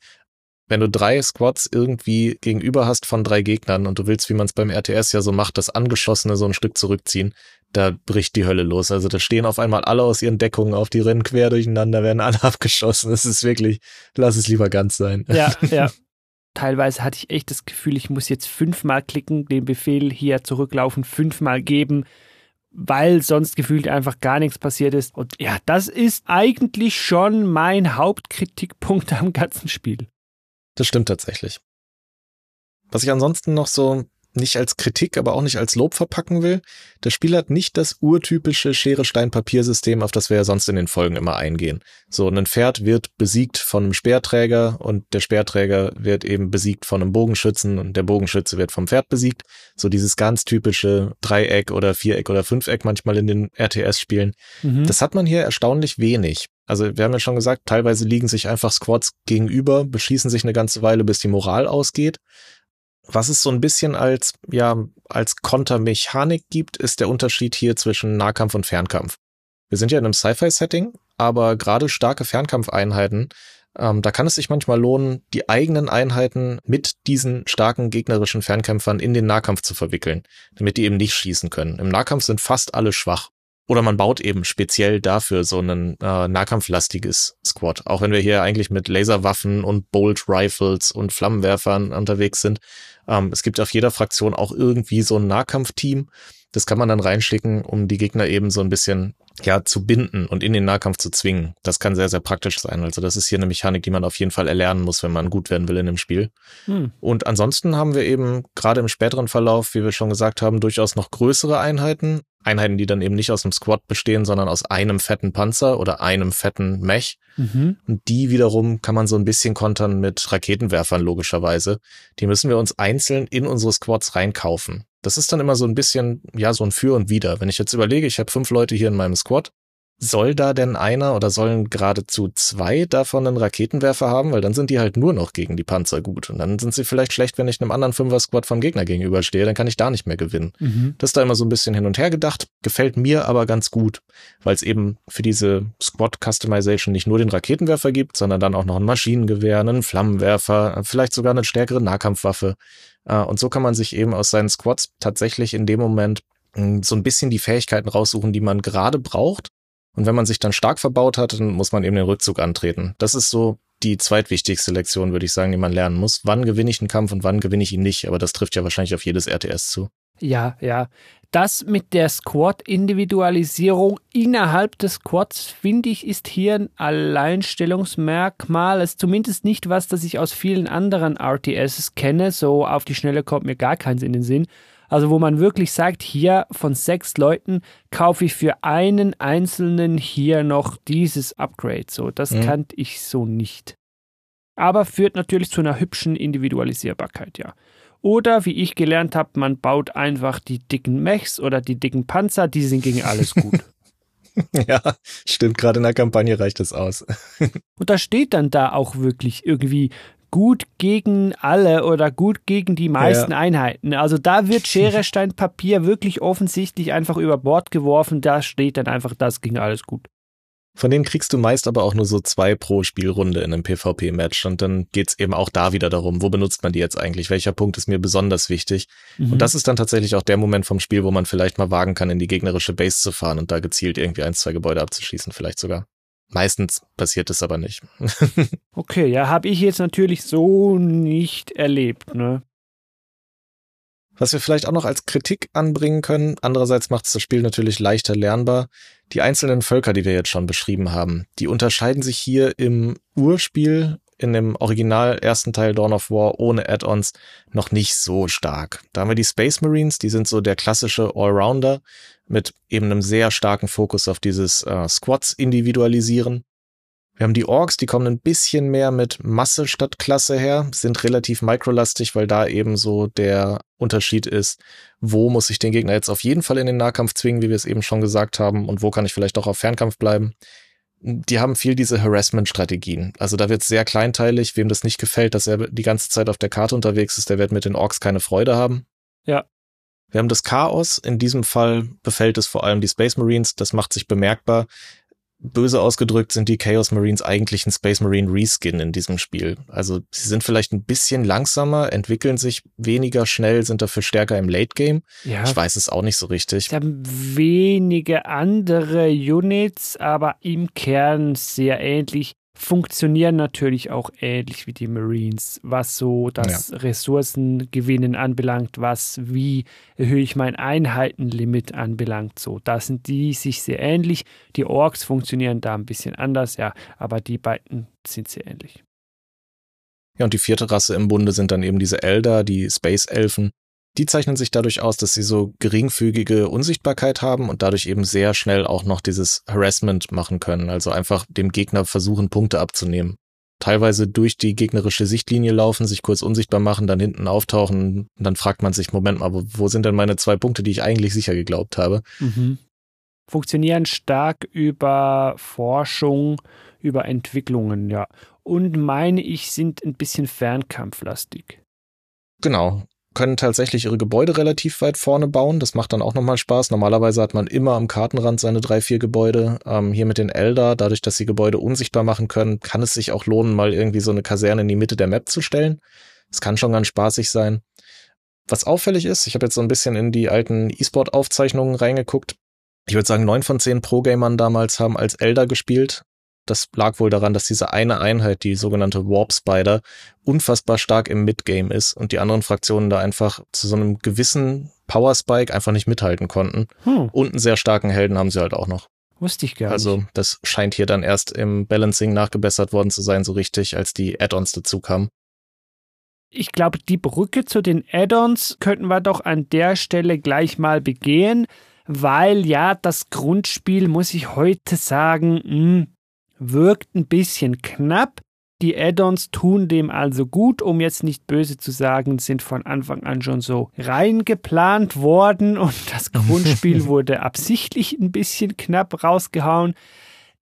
Wenn du drei Squads irgendwie gegenüber hast von drei Gegnern und du willst, wie man es beim RTS ja so macht, das Angeschossene so ein Stück zurückziehen, da bricht die Hölle los. Also da stehen auf einmal alle aus ihren Deckungen auf, die rennen quer durcheinander, werden alle [LAUGHS] abgeschossen. Es ist wirklich, lass es lieber ganz sein.
Ja, ja. [LAUGHS] Teilweise hatte ich echt das Gefühl, ich muss jetzt fünfmal klicken, den Befehl hier zurücklaufen, fünfmal geben, weil sonst gefühlt einfach gar nichts passiert ist. Und ja, das ist eigentlich schon mein Hauptkritikpunkt am ganzen Spiel.
Das stimmt tatsächlich. Was ich ansonsten noch so nicht als Kritik, aber auch nicht als Lob verpacken will. Das Spiel hat nicht das urtypische Schere-Stein-Papier-System, auf das wir ja sonst in den Folgen immer eingehen. So, ein Pferd wird besiegt von einem Speerträger und der Speerträger wird eben besiegt von einem Bogenschützen und der Bogenschütze wird vom Pferd besiegt. So dieses ganz typische Dreieck oder Viereck oder Fünfeck manchmal in den RTS-Spielen. Mhm. Das hat man hier erstaunlich wenig. Also wir haben ja schon gesagt, teilweise liegen sich einfach Squads gegenüber, beschießen sich eine ganze Weile, bis die Moral ausgeht. Was es so ein bisschen als, ja, als Kontermechanik gibt, ist der Unterschied hier zwischen Nahkampf und Fernkampf. Wir sind ja in einem Sci-Fi-Setting, aber gerade starke Fernkampfeinheiten, ähm, da kann es sich manchmal lohnen, die eigenen Einheiten mit diesen starken gegnerischen Fernkämpfern in den Nahkampf zu verwickeln, damit die eben nicht schießen können. Im Nahkampf sind fast alle schwach. Oder man baut eben speziell dafür so ein äh, nahkampflastiges Squad. Auch wenn wir hier eigentlich mit Laserwaffen und Bolt Rifles und Flammenwerfern unterwegs sind. Ähm, es gibt auf jeder Fraktion auch irgendwie so ein Nahkampfteam. Das kann man dann reinschicken, um die Gegner eben so ein bisschen ja zu binden und in den Nahkampf zu zwingen. Das kann sehr, sehr praktisch sein. Also das ist hier eine Mechanik, die man auf jeden Fall erlernen muss, wenn man gut werden will in dem Spiel. Hm. Und ansonsten haben wir eben gerade im späteren Verlauf, wie wir schon gesagt haben, durchaus noch größere Einheiten. Einheiten, die dann eben nicht aus einem Squad bestehen, sondern aus einem fetten Panzer oder einem fetten Mech. Mhm. Und die wiederum kann man so ein bisschen kontern mit Raketenwerfern logischerweise. Die müssen wir uns einzeln in unsere Squads reinkaufen. Das ist dann immer so ein bisschen, ja, so ein Für und Wider. Wenn ich jetzt überlege, ich habe fünf Leute hier in meinem Squad, soll da denn einer oder sollen geradezu zwei davon einen Raketenwerfer haben? Weil dann sind die halt nur noch gegen die Panzer gut. Und dann sind sie vielleicht schlecht, wenn ich einem anderen Fünfer-Squad vom Gegner gegenüberstehe, dann kann ich da nicht mehr gewinnen. Mhm. Das ist da immer so ein bisschen hin und her gedacht, gefällt mir aber ganz gut, weil es eben für diese Squad-Customization nicht nur den Raketenwerfer gibt, sondern dann auch noch ein Maschinengewehr, einen Flammenwerfer, vielleicht sogar eine stärkere Nahkampfwaffe. Äh, und so kann man sich eben aus seinen Squads tatsächlich in dem Moment hm, so ein bisschen die Fähigkeiten raussuchen, die man gerade braucht und wenn man sich dann stark verbaut hat, dann muss man eben den Rückzug antreten. Das ist so die zweitwichtigste Lektion, würde ich sagen, die man lernen muss. Wann gewinne ich einen Kampf und wann gewinne ich ihn nicht? Aber das trifft ja wahrscheinlich auf jedes RTS zu.
Ja, ja. Das mit der Squad-Individualisierung innerhalb des Squads, finde ich, ist hier ein Alleinstellungsmerkmal. Es ist zumindest nicht was, das ich aus vielen anderen RTSs kenne. So auf die Schnelle kommt mir gar keins in den Sinn. Also wo man wirklich sagt, hier von sechs Leuten kaufe ich für einen einzelnen hier noch dieses Upgrade. So, das mhm. kannte ich so nicht. Aber führt natürlich zu einer hübschen Individualisierbarkeit, ja. Oder wie ich gelernt habe, man baut einfach die dicken Mechs oder die dicken Panzer, die sind gegen alles gut. [LAUGHS]
ja, stimmt, gerade in der Kampagne reicht das aus. [LAUGHS]
Und da steht dann da auch wirklich irgendwie gut gegen alle oder gut gegen die meisten ja. Einheiten. Also da wird Schere, Stein, Papier wirklich offensichtlich einfach über Bord geworfen. Da steht dann einfach, das ging alles gut.
Von denen kriegst du meist aber auch nur so zwei pro Spielrunde in einem PvP-Match. Und dann geht's eben auch da wieder darum, wo benutzt man die jetzt eigentlich? Welcher Punkt ist mir besonders wichtig? Mhm. Und das ist dann tatsächlich auch der Moment vom Spiel, wo man vielleicht mal wagen kann, in die gegnerische Base zu fahren und da gezielt irgendwie ein, zwei Gebäude abzuschießen, vielleicht sogar. Meistens passiert es aber nicht. [LAUGHS]
okay, ja, habe ich jetzt natürlich so nicht erlebt, ne?
Was wir vielleicht auch noch als Kritik anbringen können, andererseits macht es das Spiel natürlich leichter lernbar. Die einzelnen Völker, die wir jetzt schon beschrieben haben, die unterscheiden sich hier im Urspiel, in dem original ersten Teil Dawn of War ohne Add-ons noch nicht so stark. Da haben wir die Space Marines, die sind so der klassische Allrounder mit eben einem sehr starken Fokus auf dieses äh, Squads individualisieren. Wir haben die Orks, die kommen ein bisschen mehr mit Masse statt Klasse her, sind relativ microlastig, weil da eben so der Unterschied ist, wo muss ich den Gegner jetzt auf jeden Fall in den Nahkampf zwingen, wie wir es eben schon gesagt haben, und wo kann ich vielleicht auch auf Fernkampf bleiben. Die haben viel diese Harassment-Strategien. Also da wird es sehr kleinteilig. Wem das nicht gefällt, dass er die ganze Zeit auf der Karte unterwegs ist, der wird mit den Orks keine Freude haben.
Ja.
Wir haben das Chaos. In diesem Fall befällt es vor allem die Space Marines. Das macht sich bemerkbar böse ausgedrückt sind die Chaos Marines eigentlich ein Space Marine Reskin in diesem Spiel. Also sie sind vielleicht ein bisschen langsamer, entwickeln sich weniger schnell, sind dafür stärker im Late Game. Ja. Ich weiß es auch nicht so richtig.
Sie haben wenige andere Units, aber im Kern sehr ähnlich funktionieren natürlich auch ähnlich wie die Marines, was so das ja. Ressourcengewinnen anbelangt, was wie erhöhe ich mein Einheitenlimit anbelangt. So, da sind die sich sehr ähnlich. Die Orks funktionieren da ein bisschen anders, ja, aber die beiden sind sehr ähnlich.
Ja, und die vierte Rasse im Bunde sind dann eben diese Elder, die Space-Elfen, die zeichnen sich dadurch aus, dass sie so geringfügige Unsichtbarkeit haben und dadurch eben sehr schnell auch noch dieses Harassment machen können, also einfach dem Gegner versuchen, Punkte abzunehmen. Teilweise durch die gegnerische Sichtlinie laufen, sich kurz unsichtbar machen, dann hinten auftauchen und dann fragt man sich, Moment mal, wo sind denn meine zwei Punkte, die ich eigentlich sicher geglaubt habe?
Mhm. Funktionieren stark über Forschung, über Entwicklungen, ja. Und meine ich, sind ein bisschen fernkampflastig.
Genau können tatsächlich ihre Gebäude relativ weit vorne bauen. Das macht dann auch nochmal Spaß. Normalerweise hat man immer am Kartenrand seine drei, vier Gebäude. Ähm, hier mit den Elder, dadurch, dass sie Gebäude unsichtbar machen können, kann es sich auch lohnen, mal irgendwie so eine Kaserne in die Mitte der Map zu stellen. Es kann schon ganz spaßig sein. Was auffällig ist, ich habe jetzt so ein bisschen in die alten E-Sport-Aufzeichnungen reingeguckt. Ich würde sagen, neun von zehn Pro-Gamern damals haben als Elder gespielt. Das lag wohl daran, dass diese eine Einheit, die sogenannte Warp Spider, unfassbar stark im Midgame ist und die anderen Fraktionen da einfach zu so einem gewissen Power Spike einfach nicht mithalten konnten. Hm. Und einen sehr starken Helden haben sie halt auch noch.
Wusste ich gar
nicht. Also, das scheint hier dann erst im Balancing nachgebessert worden zu sein, so richtig, als die Add-ons dazu kamen.
Ich glaube, die Brücke zu den Add-ons könnten wir doch an der Stelle gleich mal begehen, weil ja, das Grundspiel, muss ich heute sagen, mh, hm, wirkt ein bisschen knapp. Die Add-ons tun dem also gut, um jetzt nicht böse zu sagen, sind von Anfang an schon so reingeplant worden und das [LAUGHS] Grundspiel wurde absichtlich ein bisschen knapp rausgehauen.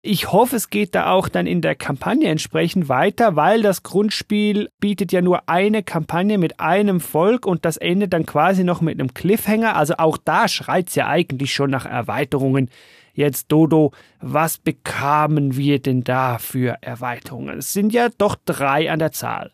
Ich hoffe, es geht da auch dann in der Kampagne entsprechend weiter, weil das Grundspiel bietet ja nur eine Kampagne mit einem Volk und das endet dann quasi noch mit einem Cliffhanger. Also auch da schreit es ja eigentlich schon nach Erweiterungen. Jetzt, Dodo, was bekamen wir denn da für Erweiterungen? Es sind ja doch drei an der Zahl.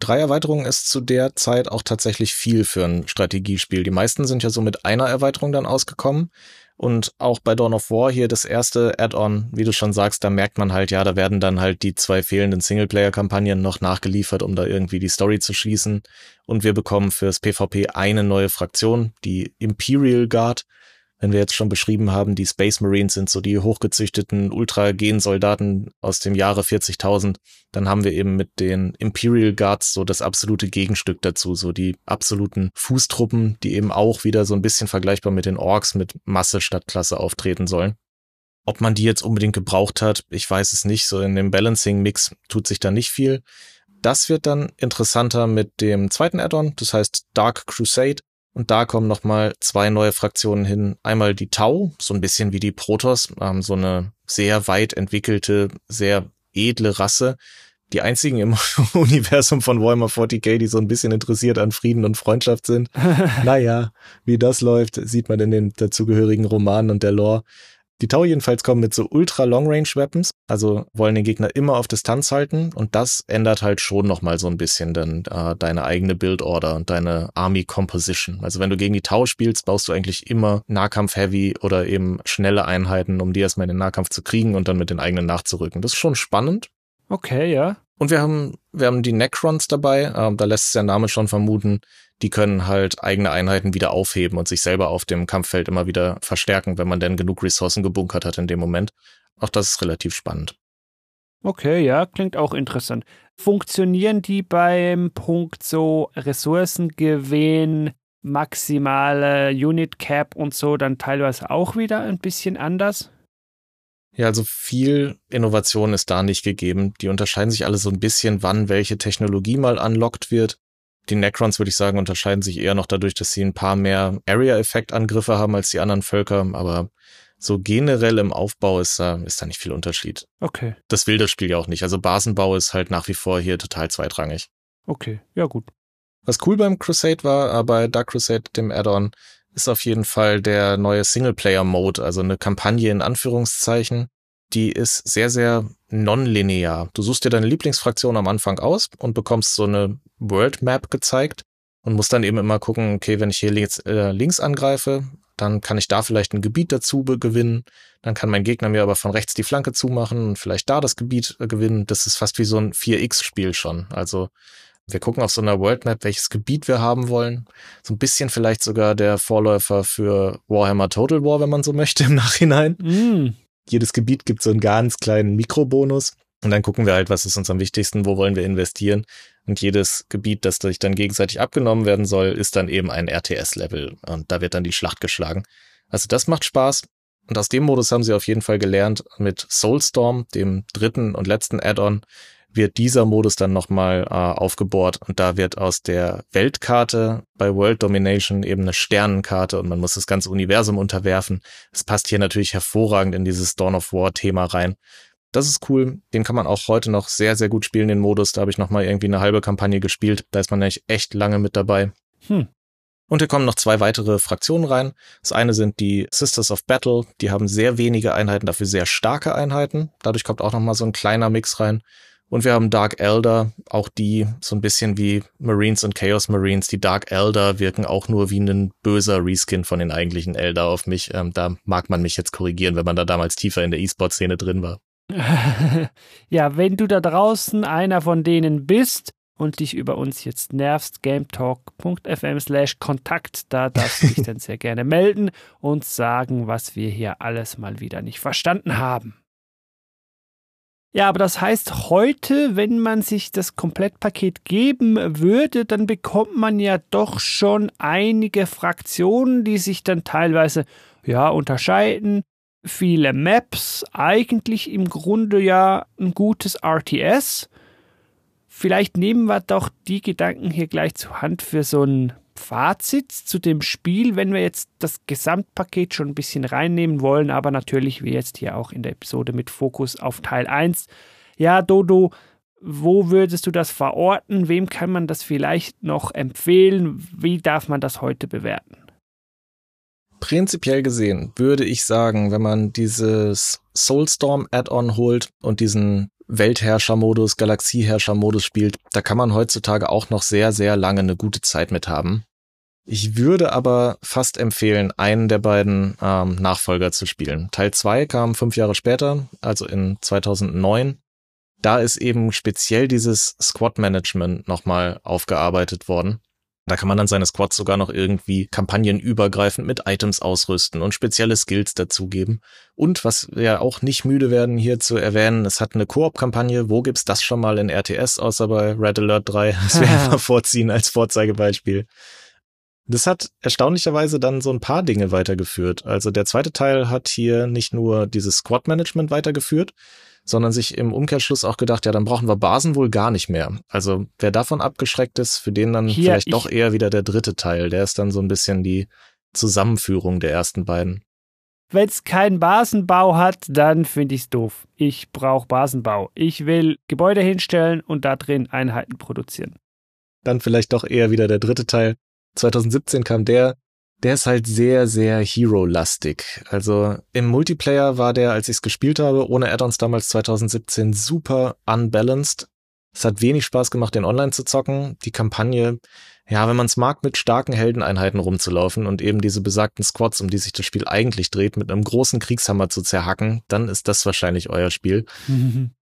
Drei Erweiterungen ist zu der Zeit auch tatsächlich viel für ein Strategiespiel. Die meisten sind ja so mit einer Erweiterung dann ausgekommen. Und auch bei Dawn of War hier das erste Add-on, wie du schon sagst, da merkt man halt, ja, da werden dann halt die zwei fehlenden Singleplayer-Kampagnen noch nachgeliefert, um da irgendwie die Story zu schießen. Und wir bekommen fürs PvP eine neue Fraktion, die Imperial Guard wenn wir jetzt schon beschrieben haben, die Space Marines sind so die hochgezüchteten Ultra-Gen-Soldaten aus dem Jahre 40.000, dann haben wir eben mit den Imperial Guards so das absolute Gegenstück dazu, so die absoluten Fußtruppen, die eben auch wieder so ein bisschen vergleichbar mit den Orks mit Masse statt Klasse auftreten sollen. Ob man die jetzt unbedingt gebraucht hat, ich weiß es nicht. So in dem Balancing-Mix tut sich da nicht viel. Das wird dann interessanter mit dem zweiten Add-on, das heißt Dark Crusade. Und da kommen nochmal zwei neue Fraktionen hin. Einmal die Tau, so ein bisschen wie die Protoss, ähm, so eine sehr weit entwickelte, sehr edle Rasse, die einzigen im [LAUGHS] Universum von Warhammer 40k, die so ein bisschen interessiert an Frieden und Freundschaft sind. [LAUGHS] naja, wie das läuft, sieht man in den dazugehörigen Romanen und der Lore. Die Tau jedenfalls kommen mit so ultra Long Range Weapons, also wollen den Gegner immer auf Distanz halten und das ändert halt schon nochmal so ein bisschen dann äh, deine eigene Build Order und deine Army Composition. Also wenn du gegen die Tau spielst, baust du eigentlich immer Nahkampf Heavy oder eben schnelle Einheiten, um die erstmal in den Nahkampf zu kriegen und dann mit den eigenen nachzurücken. Das ist schon spannend.
Okay, ja.
Und wir haben, wir haben die Necrons dabei. Ähm, da lässt es der Name schon vermuten. Die können halt eigene Einheiten wieder aufheben und sich selber auf dem Kampffeld immer wieder verstärken, wenn man denn genug Ressourcen gebunkert hat in dem Moment. Auch das ist relativ spannend.
Okay, ja, klingt auch interessant. Funktionieren die beim Punkt so Ressourcengewinn, maximale Unit Cap und so dann teilweise auch wieder ein bisschen anders?
Ja, also viel Innovation ist da nicht gegeben. Die unterscheiden sich alle so ein bisschen, wann welche Technologie mal unlocked wird. Die Necrons, würde ich sagen, unterscheiden sich eher noch dadurch, dass sie ein paar mehr Area-Effekt-Angriffe haben als die anderen Völker, aber so generell im Aufbau ist, äh, ist da nicht viel Unterschied.
Okay.
Das will das Spiel ja auch nicht. Also Basenbau ist halt nach wie vor hier total zweitrangig.
Okay, ja gut.
Was cool beim Crusade war, bei Dark Crusade, dem Add-on, ist auf jeden Fall der neue Singleplayer-Mode, also eine Kampagne in Anführungszeichen. Die ist sehr, sehr nonlinear. Du suchst dir deine Lieblingsfraktion am Anfang aus und bekommst so eine World Map gezeigt und musst dann eben immer gucken, okay, wenn ich hier links, äh, links angreife, dann kann ich da vielleicht ein Gebiet dazu gewinnen. Dann kann mein Gegner mir aber von rechts die Flanke zumachen und vielleicht da das Gebiet äh, gewinnen. Das ist fast wie so ein 4X-Spiel schon. Also wir gucken auf so einer World Map, welches Gebiet wir haben wollen. So ein bisschen vielleicht sogar der Vorläufer für Warhammer Total War, wenn man so [LAUGHS] möchte, im Nachhinein.
Mm.
Jedes Gebiet gibt so einen ganz kleinen Mikrobonus. Und dann gucken wir halt, was ist uns am wichtigsten, wo wollen wir investieren. Und jedes Gebiet, das sich dann gegenseitig abgenommen werden soll, ist dann eben ein RTS-Level. Und da wird dann die Schlacht geschlagen. Also das macht Spaß. Und aus dem Modus haben sie auf jeden Fall gelernt. Mit Soulstorm, dem dritten und letzten Add-on, wird dieser Modus dann nochmal äh, aufgebohrt und da wird aus der Weltkarte bei World Domination eben eine Sternenkarte und man muss das ganze Universum unterwerfen. Es passt hier natürlich hervorragend in dieses Dawn of War Thema rein. Das ist cool. Den kann man auch heute noch sehr, sehr gut spielen, den Modus. Da habe ich nochmal irgendwie eine halbe Kampagne gespielt. Da ist man nämlich echt lange mit dabei.
Hm.
Und hier kommen noch zwei weitere Fraktionen rein. Das eine sind die Sisters of Battle. Die haben sehr wenige Einheiten, dafür sehr starke Einheiten. Dadurch kommt auch nochmal so ein kleiner Mix rein. Und wir haben Dark Elder, auch die so ein bisschen wie Marines und Chaos Marines. Die Dark Elder wirken auch nur wie ein böser Reskin von den eigentlichen Elder auf mich. Ähm, da mag man mich jetzt korrigieren, wenn man da damals tiefer in der E-Sport-Szene drin war. [LAUGHS]
ja, wenn du da draußen einer von denen bist und dich über uns jetzt nervst, gametalk.fm slash Kontakt, da darfst du dich [LAUGHS] dann sehr gerne melden und sagen, was wir hier alles mal wieder nicht verstanden haben. Ja, aber das heißt, heute, wenn man sich das Komplettpaket geben würde, dann bekommt man ja doch schon einige Fraktionen, die sich dann teilweise ja unterscheiden. Viele Maps, eigentlich im Grunde ja ein gutes RTS. Vielleicht nehmen wir doch die Gedanken hier gleich zur Hand für so ein Fazit zu dem Spiel, wenn wir jetzt das Gesamtpaket schon ein bisschen reinnehmen wollen, aber natürlich wie jetzt hier auch in der Episode mit Fokus auf Teil 1. Ja, Dodo, wo würdest du das verorten? Wem kann man das vielleicht noch empfehlen? Wie darf man das heute bewerten?
Prinzipiell gesehen würde ich sagen, wenn man dieses Soulstorm Add-on holt und diesen Weltherrscher-Modus, Galaxieherrscher-Modus spielt, da kann man heutzutage auch noch sehr, sehr lange eine gute Zeit mit haben. Ich würde aber fast empfehlen, einen der beiden ähm, Nachfolger zu spielen. Teil 2 kam fünf Jahre später, also in 2009. Da ist eben speziell dieses Squad-Management nochmal aufgearbeitet worden. Da kann man dann seine Squads sogar noch irgendwie kampagnenübergreifend mit Items ausrüsten und spezielle Skills dazugeben. Und was wir auch nicht müde werden hier zu erwähnen, es hat eine Koop-Kampagne. Wo gibt's das schon mal in RTS, außer bei Red Alert 3? Das wäre einfach vorziehen als Vorzeigebeispiel. Das hat erstaunlicherweise dann so ein paar Dinge weitergeführt. Also der zweite Teil hat hier nicht nur dieses Squad-Management weitergeführt, sondern sich im Umkehrschluss auch gedacht, ja, dann brauchen wir Basen wohl gar nicht mehr. Also wer davon abgeschreckt ist, für den dann hier, vielleicht doch eher wieder der dritte Teil. Der ist dann so ein bisschen die Zusammenführung der ersten beiden.
Wenn es keinen Basenbau hat, dann finde ich es doof. Ich brauche Basenbau. Ich will Gebäude hinstellen und da drin Einheiten produzieren.
Dann vielleicht doch eher wieder der dritte Teil. 2017 kam der. Der ist halt sehr, sehr Hero-lastig. Also im Multiplayer war der, als ich es gespielt habe, ohne Add-ons damals 2017, super unbalanced. Es hat wenig Spaß gemacht, den online zu zocken. Die Kampagne, ja, wenn man es mag, mit starken Heldeneinheiten rumzulaufen und eben diese besagten Squads, um die sich das Spiel eigentlich dreht, mit einem großen Kriegshammer zu zerhacken, dann ist das wahrscheinlich euer Spiel. [LAUGHS]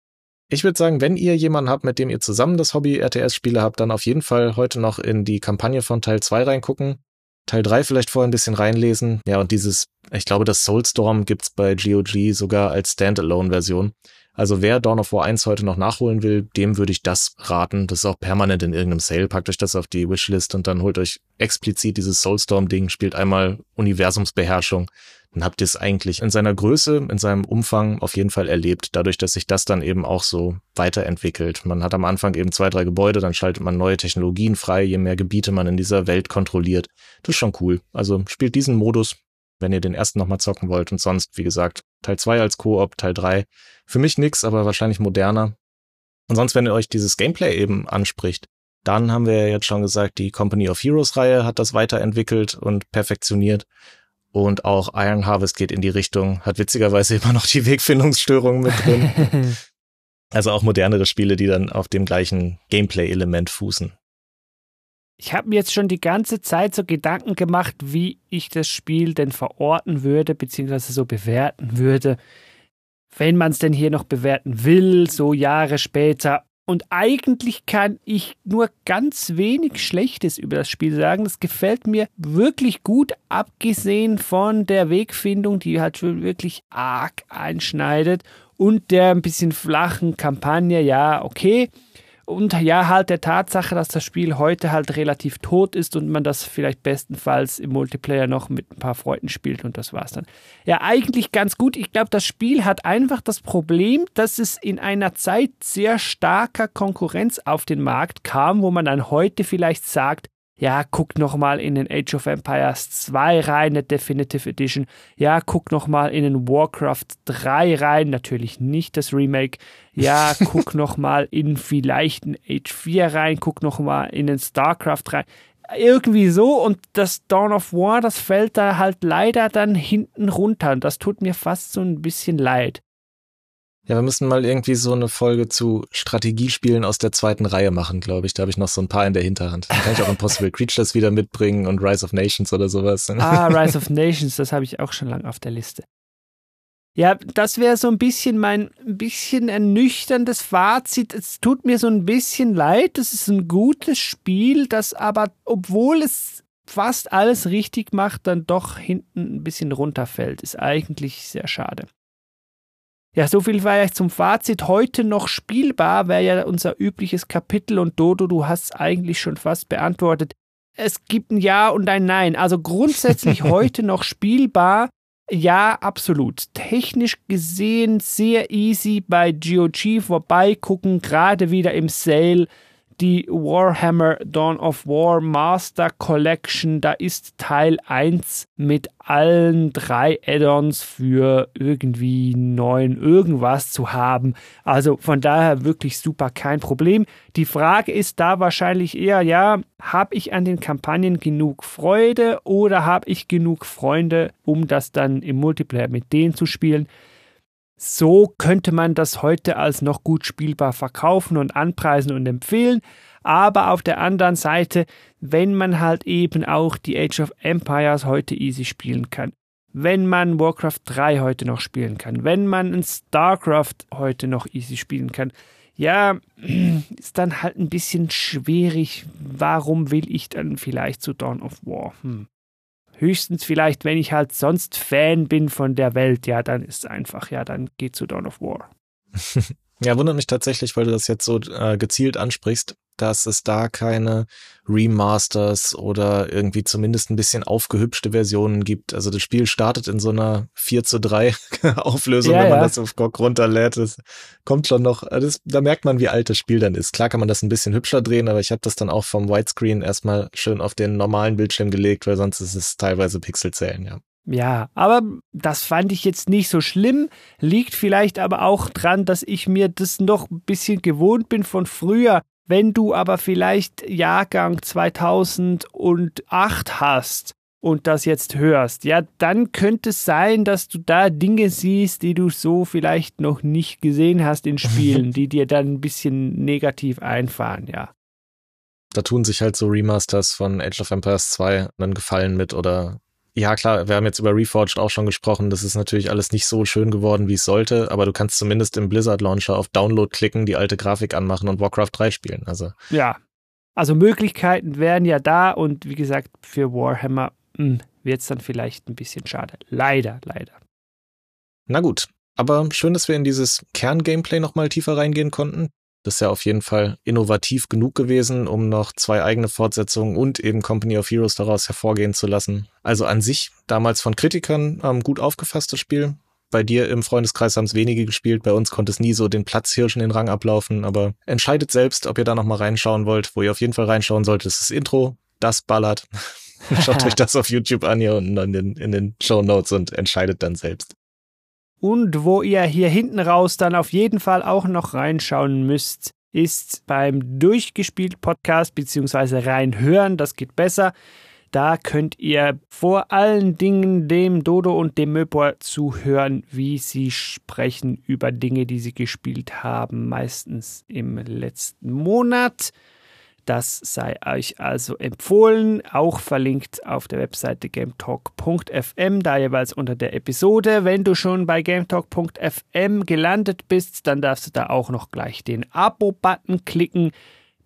Ich würde sagen, wenn ihr jemanden habt, mit dem ihr zusammen das Hobby RTS-Spiele habt, dann auf jeden Fall heute noch in die Kampagne von Teil 2 reingucken. Teil 3 vielleicht vorher ein bisschen reinlesen. Ja, und dieses, ich glaube, das Soulstorm gibt's bei GOG sogar als Standalone-Version. Also wer Dawn of War 1 heute noch nachholen will, dem würde ich das raten. Das ist auch permanent in irgendeinem Sale. Packt euch das auf die Wishlist und dann holt euch explizit dieses Soulstorm-Ding, spielt einmal Universumsbeherrschung. Dann habt ihr es eigentlich in seiner Größe, in seinem Umfang auf jeden Fall erlebt, dadurch, dass sich das dann eben auch so weiterentwickelt. Man hat am Anfang eben zwei, drei Gebäude, dann schaltet man neue Technologien frei, je mehr Gebiete man in dieser Welt kontrolliert. Das ist schon cool. Also spielt diesen Modus, wenn ihr den ersten nochmal zocken wollt und sonst, wie gesagt, Teil 2 als Koop, Teil 3. Für mich nix, aber wahrscheinlich moderner. Und sonst, wenn ihr euch dieses Gameplay eben anspricht, dann haben wir ja jetzt schon gesagt, die Company of Heroes Reihe hat das weiterentwickelt und perfektioniert. Und auch Iron Harvest geht in die Richtung, hat witzigerweise [LAUGHS] immer noch die Wegfindungsstörungen mit drin. [LAUGHS] also auch modernere Spiele, die dann auf dem gleichen Gameplay-Element fußen.
Ich habe mir jetzt schon die ganze Zeit so Gedanken gemacht, wie ich das Spiel denn verorten würde, beziehungsweise so bewerten würde, wenn man es denn hier noch bewerten will, so Jahre später. Und eigentlich kann ich nur ganz wenig Schlechtes über das Spiel sagen. Das gefällt mir wirklich gut, abgesehen von der Wegfindung, die halt schon wirklich arg einschneidet und der ein bisschen flachen Kampagne. Ja, okay. Und ja, halt der Tatsache, dass das Spiel heute halt relativ tot ist und man das vielleicht bestenfalls im Multiplayer noch mit ein paar Freunden spielt und das war's dann. Ja, eigentlich ganz gut. Ich glaube, das Spiel hat einfach das Problem, dass es in einer Zeit sehr starker Konkurrenz auf den Markt kam, wo man dann heute vielleicht sagt, ja, guck noch mal in den Age of Empires 2 rein, der Definitive Edition. Ja, guck noch mal in den Warcraft 3 rein, natürlich nicht das Remake. Ja, [LAUGHS] guck noch mal in vielleicht ein Age 4 rein, guck noch mal in den StarCraft rein. Irgendwie so und das Dawn of War, das fällt da halt leider dann hinten runter und das tut mir fast so ein bisschen leid.
Ja, wir müssen mal irgendwie so eine Folge zu Strategiespielen aus der zweiten Reihe machen, glaube ich. Da habe ich noch so ein paar in der Hinterhand. Da kann ich auch Impossible Creatures wieder mitbringen und Rise of Nations oder sowas. [LAUGHS]
Ah, Rise of Nations, das habe ich auch schon lange auf der Liste. Ja, das wäre so ein bisschen mein ein bisschen ernüchterndes Fazit. Es tut mir so ein bisschen leid. Das ist ein gutes Spiel, das aber, obwohl es fast alles richtig macht, dann doch hinten ein bisschen runterfällt. Ist eigentlich sehr schade. Ja, so viel war ja zum Fazit. Heute noch spielbar wäre ja unser übliches Kapitel und Dodo, du hast es eigentlich schon fast beantwortet. Es gibt ein Ja und ein Nein. Also grundsätzlich [LAUGHS] heute noch spielbar. Ja, absolut. Technisch gesehen sehr easy bei GOG vorbeigucken, gerade wieder im Sale die Warhammer Dawn of War Master Collection. Da ist Teil 1 mit allen drei Add-ons für irgendwie neun irgendwas zu haben. Also von daher wirklich super, kein Problem. Die Frage ist da wahrscheinlich eher, ja, habe ich an den Kampagnen genug Freude oder habe ich genug Freunde, um das dann im Multiplayer mit denen zu spielen? So könnte man das heute als noch gut spielbar verkaufen und anpreisen und empfehlen. Aber auf der anderen Seite, wenn man halt eben auch die Age of Empires heute easy spielen kann, wenn man Warcraft 3 heute noch spielen kann, wenn man ein StarCraft heute noch easy spielen kann, ja, [CLEARS THROAT] ist dann halt ein bisschen schwierig. Warum will ich dann vielleicht zu Dawn of War? Hm. Höchstens vielleicht, wenn ich halt sonst Fan bin von der Welt, ja, dann ist es einfach, ja, dann geht zu Dawn of War. [LAUGHS]
ja, wundert mich tatsächlich, weil du das jetzt so äh, gezielt ansprichst dass es da keine Remasters oder irgendwie zumindest ein bisschen aufgehübschte Versionen gibt. Also das Spiel startet in so einer 4 zu 3 [LAUGHS] Auflösung, ja, wenn man ja. das auf GOG runterlädt. Das kommt schon noch, das, da merkt man, wie alt das Spiel dann ist. Klar kann man das ein bisschen hübscher drehen, aber ich habe das dann auch vom Widescreen erstmal schön auf den normalen Bildschirm gelegt, weil sonst ist es teilweise Pixelzellen, ja.
Ja, aber das fand ich jetzt nicht so schlimm, liegt vielleicht aber auch dran, dass ich mir das noch ein bisschen gewohnt bin von früher. Wenn du aber vielleicht Jahrgang 2008 hast und das jetzt hörst, ja, dann könnte es sein, dass du da Dinge siehst, die du so vielleicht noch nicht gesehen hast in Spielen, [LAUGHS] die dir dann ein bisschen negativ einfahren, ja.
Da tun sich halt so Remasters von Age of Empires 2 einen Gefallen mit oder ja, klar, wir haben jetzt über Reforged auch schon gesprochen. Das ist natürlich alles nicht so schön geworden, wie es sollte, aber du kannst zumindest im Blizzard Launcher auf Download klicken, die alte Grafik anmachen und Warcraft 3 spielen. Also.
Ja. Also Möglichkeiten wären ja da und wie gesagt, für Warhammer hm, wird es dann vielleicht ein bisschen schade. Leider, leider.
Na gut, aber schön, dass wir in dieses Kern-Gameplay nochmal tiefer reingehen konnten. Das ist ja auf jeden Fall innovativ genug gewesen, um noch zwei eigene Fortsetzungen und eben Company of Heroes daraus hervorgehen zu lassen. Also an sich damals von Kritikern ähm, gut aufgefasstes Spiel. Bei dir im Freundeskreis haben es wenige gespielt, bei uns konnte es nie so den Platzhirschen den Rang ablaufen, aber entscheidet selbst, ob ihr da nochmal reinschauen wollt. Wo ihr auf jeden Fall reinschauen solltet, ist das Intro, das ballert. [LAUGHS] Schaut euch das auf YouTube an hier unten in den, in den Show Notes und entscheidet dann selbst.
Und wo ihr hier hinten raus dann auf jeden Fall auch noch reinschauen müsst, ist beim Durchgespielt Podcast beziehungsweise reinhören, das geht besser. Da könnt ihr vor allen Dingen dem Dodo und dem Möpor zuhören, wie sie sprechen über Dinge, die sie gespielt haben, meistens im letzten Monat. Das sei euch also empfohlen, auch verlinkt auf der Webseite gametalk.fm, da jeweils unter der Episode. Wenn du schon bei gametalk.fm gelandet bist, dann darfst du da auch noch gleich den Abo-Button klicken.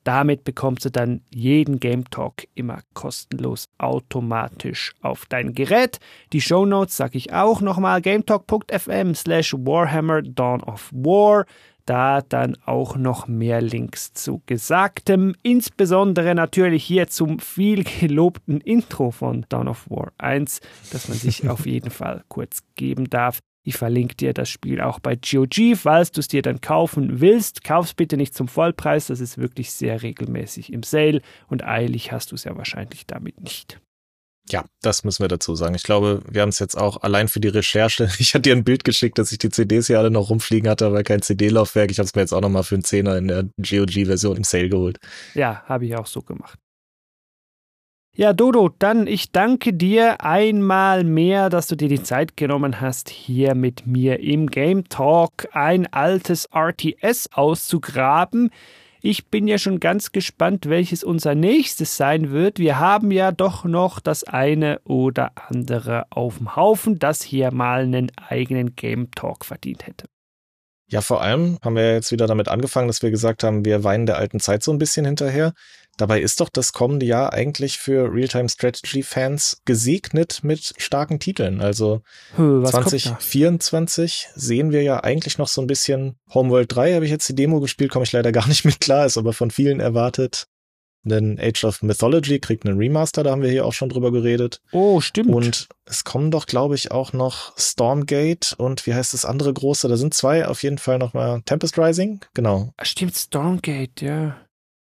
Damit bekommst du dann jeden Game Talk immer kostenlos automatisch auf dein Gerät. Die Show Notes sage ich auch nochmal gametalk.fm slash Warhammer Dawn of War da dann auch noch mehr Links zu Gesagtem, insbesondere natürlich hier zum viel gelobten Intro von Dawn of War 1, das man sich auf [LAUGHS] jeden Fall kurz geben darf. Ich verlinke dir das Spiel auch bei GOG, falls du es dir dann kaufen willst. Kauf's bitte nicht zum Vollpreis, das ist wirklich sehr regelmäßig im Sale und eilig hast du es ja wahrscheinlich damit nicht.
Ja, das müssen wir dazu sagen. Ich glaube, wir haben es jetzt auch allein für die Recherche. [LAUGHS] Ich hatte dir ein Bild geschickt, dass ich die CDs hier alle noch rumfliegen hatte, aber kein CD-Laufwerk. Ich habe es mir jetzt auch nochmal für einen Zehner in der GOG-Version im Sale geholt.
Ja, habe ich auch so gemacht. Ja, Dodo, dann ich danke dir einmal mehr, dass du dir die Zeit genommen hast, hier mit mir im Game Talk ein altes RTS auszugraben. Ich bin ja schon ganz gespannt, welches unser nächstes sein wird. Wir haben ja doch noch das eine oder andere auf dem Haufen, das hier mal einen eigenen Game Talk verdient hätte.
Ja, vor allem haben wir jetzt wieder damit angefangen, dass wir gesagt haben, wir weinen der alten Zeit so ein bisschen hinterher. Dabei ist doch das kommende Jahr eigentlich für Realtime Strategy Fans gesegnet mit starken Titeln. Also Höh, 2024 sehen wir ja eigentlich noch so ein bisschen Homeworld 3 habe ich jetzt die Demo gespielt, komme ich leider gar nicht [LAUGHS] mit klar, ist aber von vielen erwartet. Denn Age of Mythology kriegt einen Remaster, da haben wir hier auch schon drüber geredet.
Oh, stimmt.
Und es kommen doch, glaube ich, auch noch Stormgate und wie heißt das andere große? Da sind zwei auf jeden Fall nochmal Tempest Rising, genau.
Stimmt, Stormgate, ja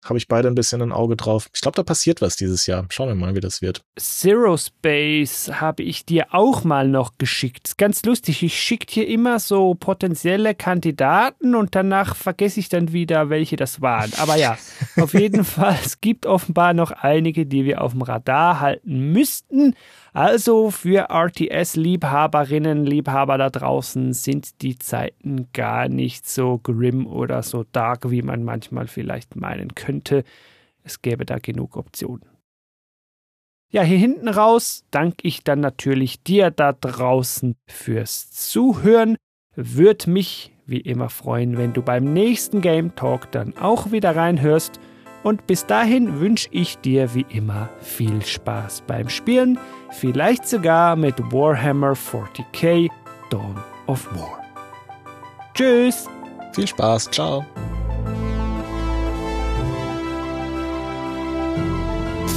habe ich beide ein bisschen ein Auge drauf. Ich glaube, da passiert was dieses Jahr. Schauen wir mal, wie das wird.
Zero Space habe ich dir auch mal noch geschickt. Ganz lustig, ich schicke dir immer so potenzielle Kandidaten und danach vergesse ich dann wieder, welche das waren. Aber ja, [LAUGHS] auf jeden Fall, es gibt offenbar noch einige, die wir auf dem Radar halten müssten. Also für RTS-Liebhaberinnen, Liebhaber da draußen sind die Zeiten gar nicht so grim oder so dark, wie man manchmal vielleicht meinen könnte. Es gäbe da genug Optionen. Ja, hier hinten raus danke ich dann natürlich dir da draußen fürs Zuhören. Würde mich wie immer freuen, wenn du beim nächsten Game Talk dann auch wieder reinhörst. Und bis dahin wünsche ich dir wie immer viel Spaß beim Spielen, vielleicht sogar mit Warhammer 40k Dawn of War. Tschüss!
Viel Spaß, ciao!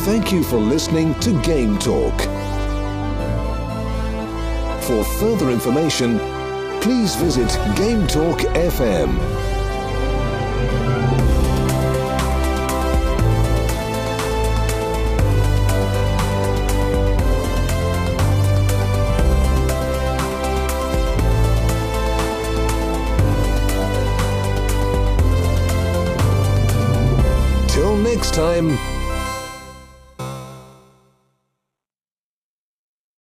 Thank you for listening to Game Talk. For further information, please visit GameTalk FM. next time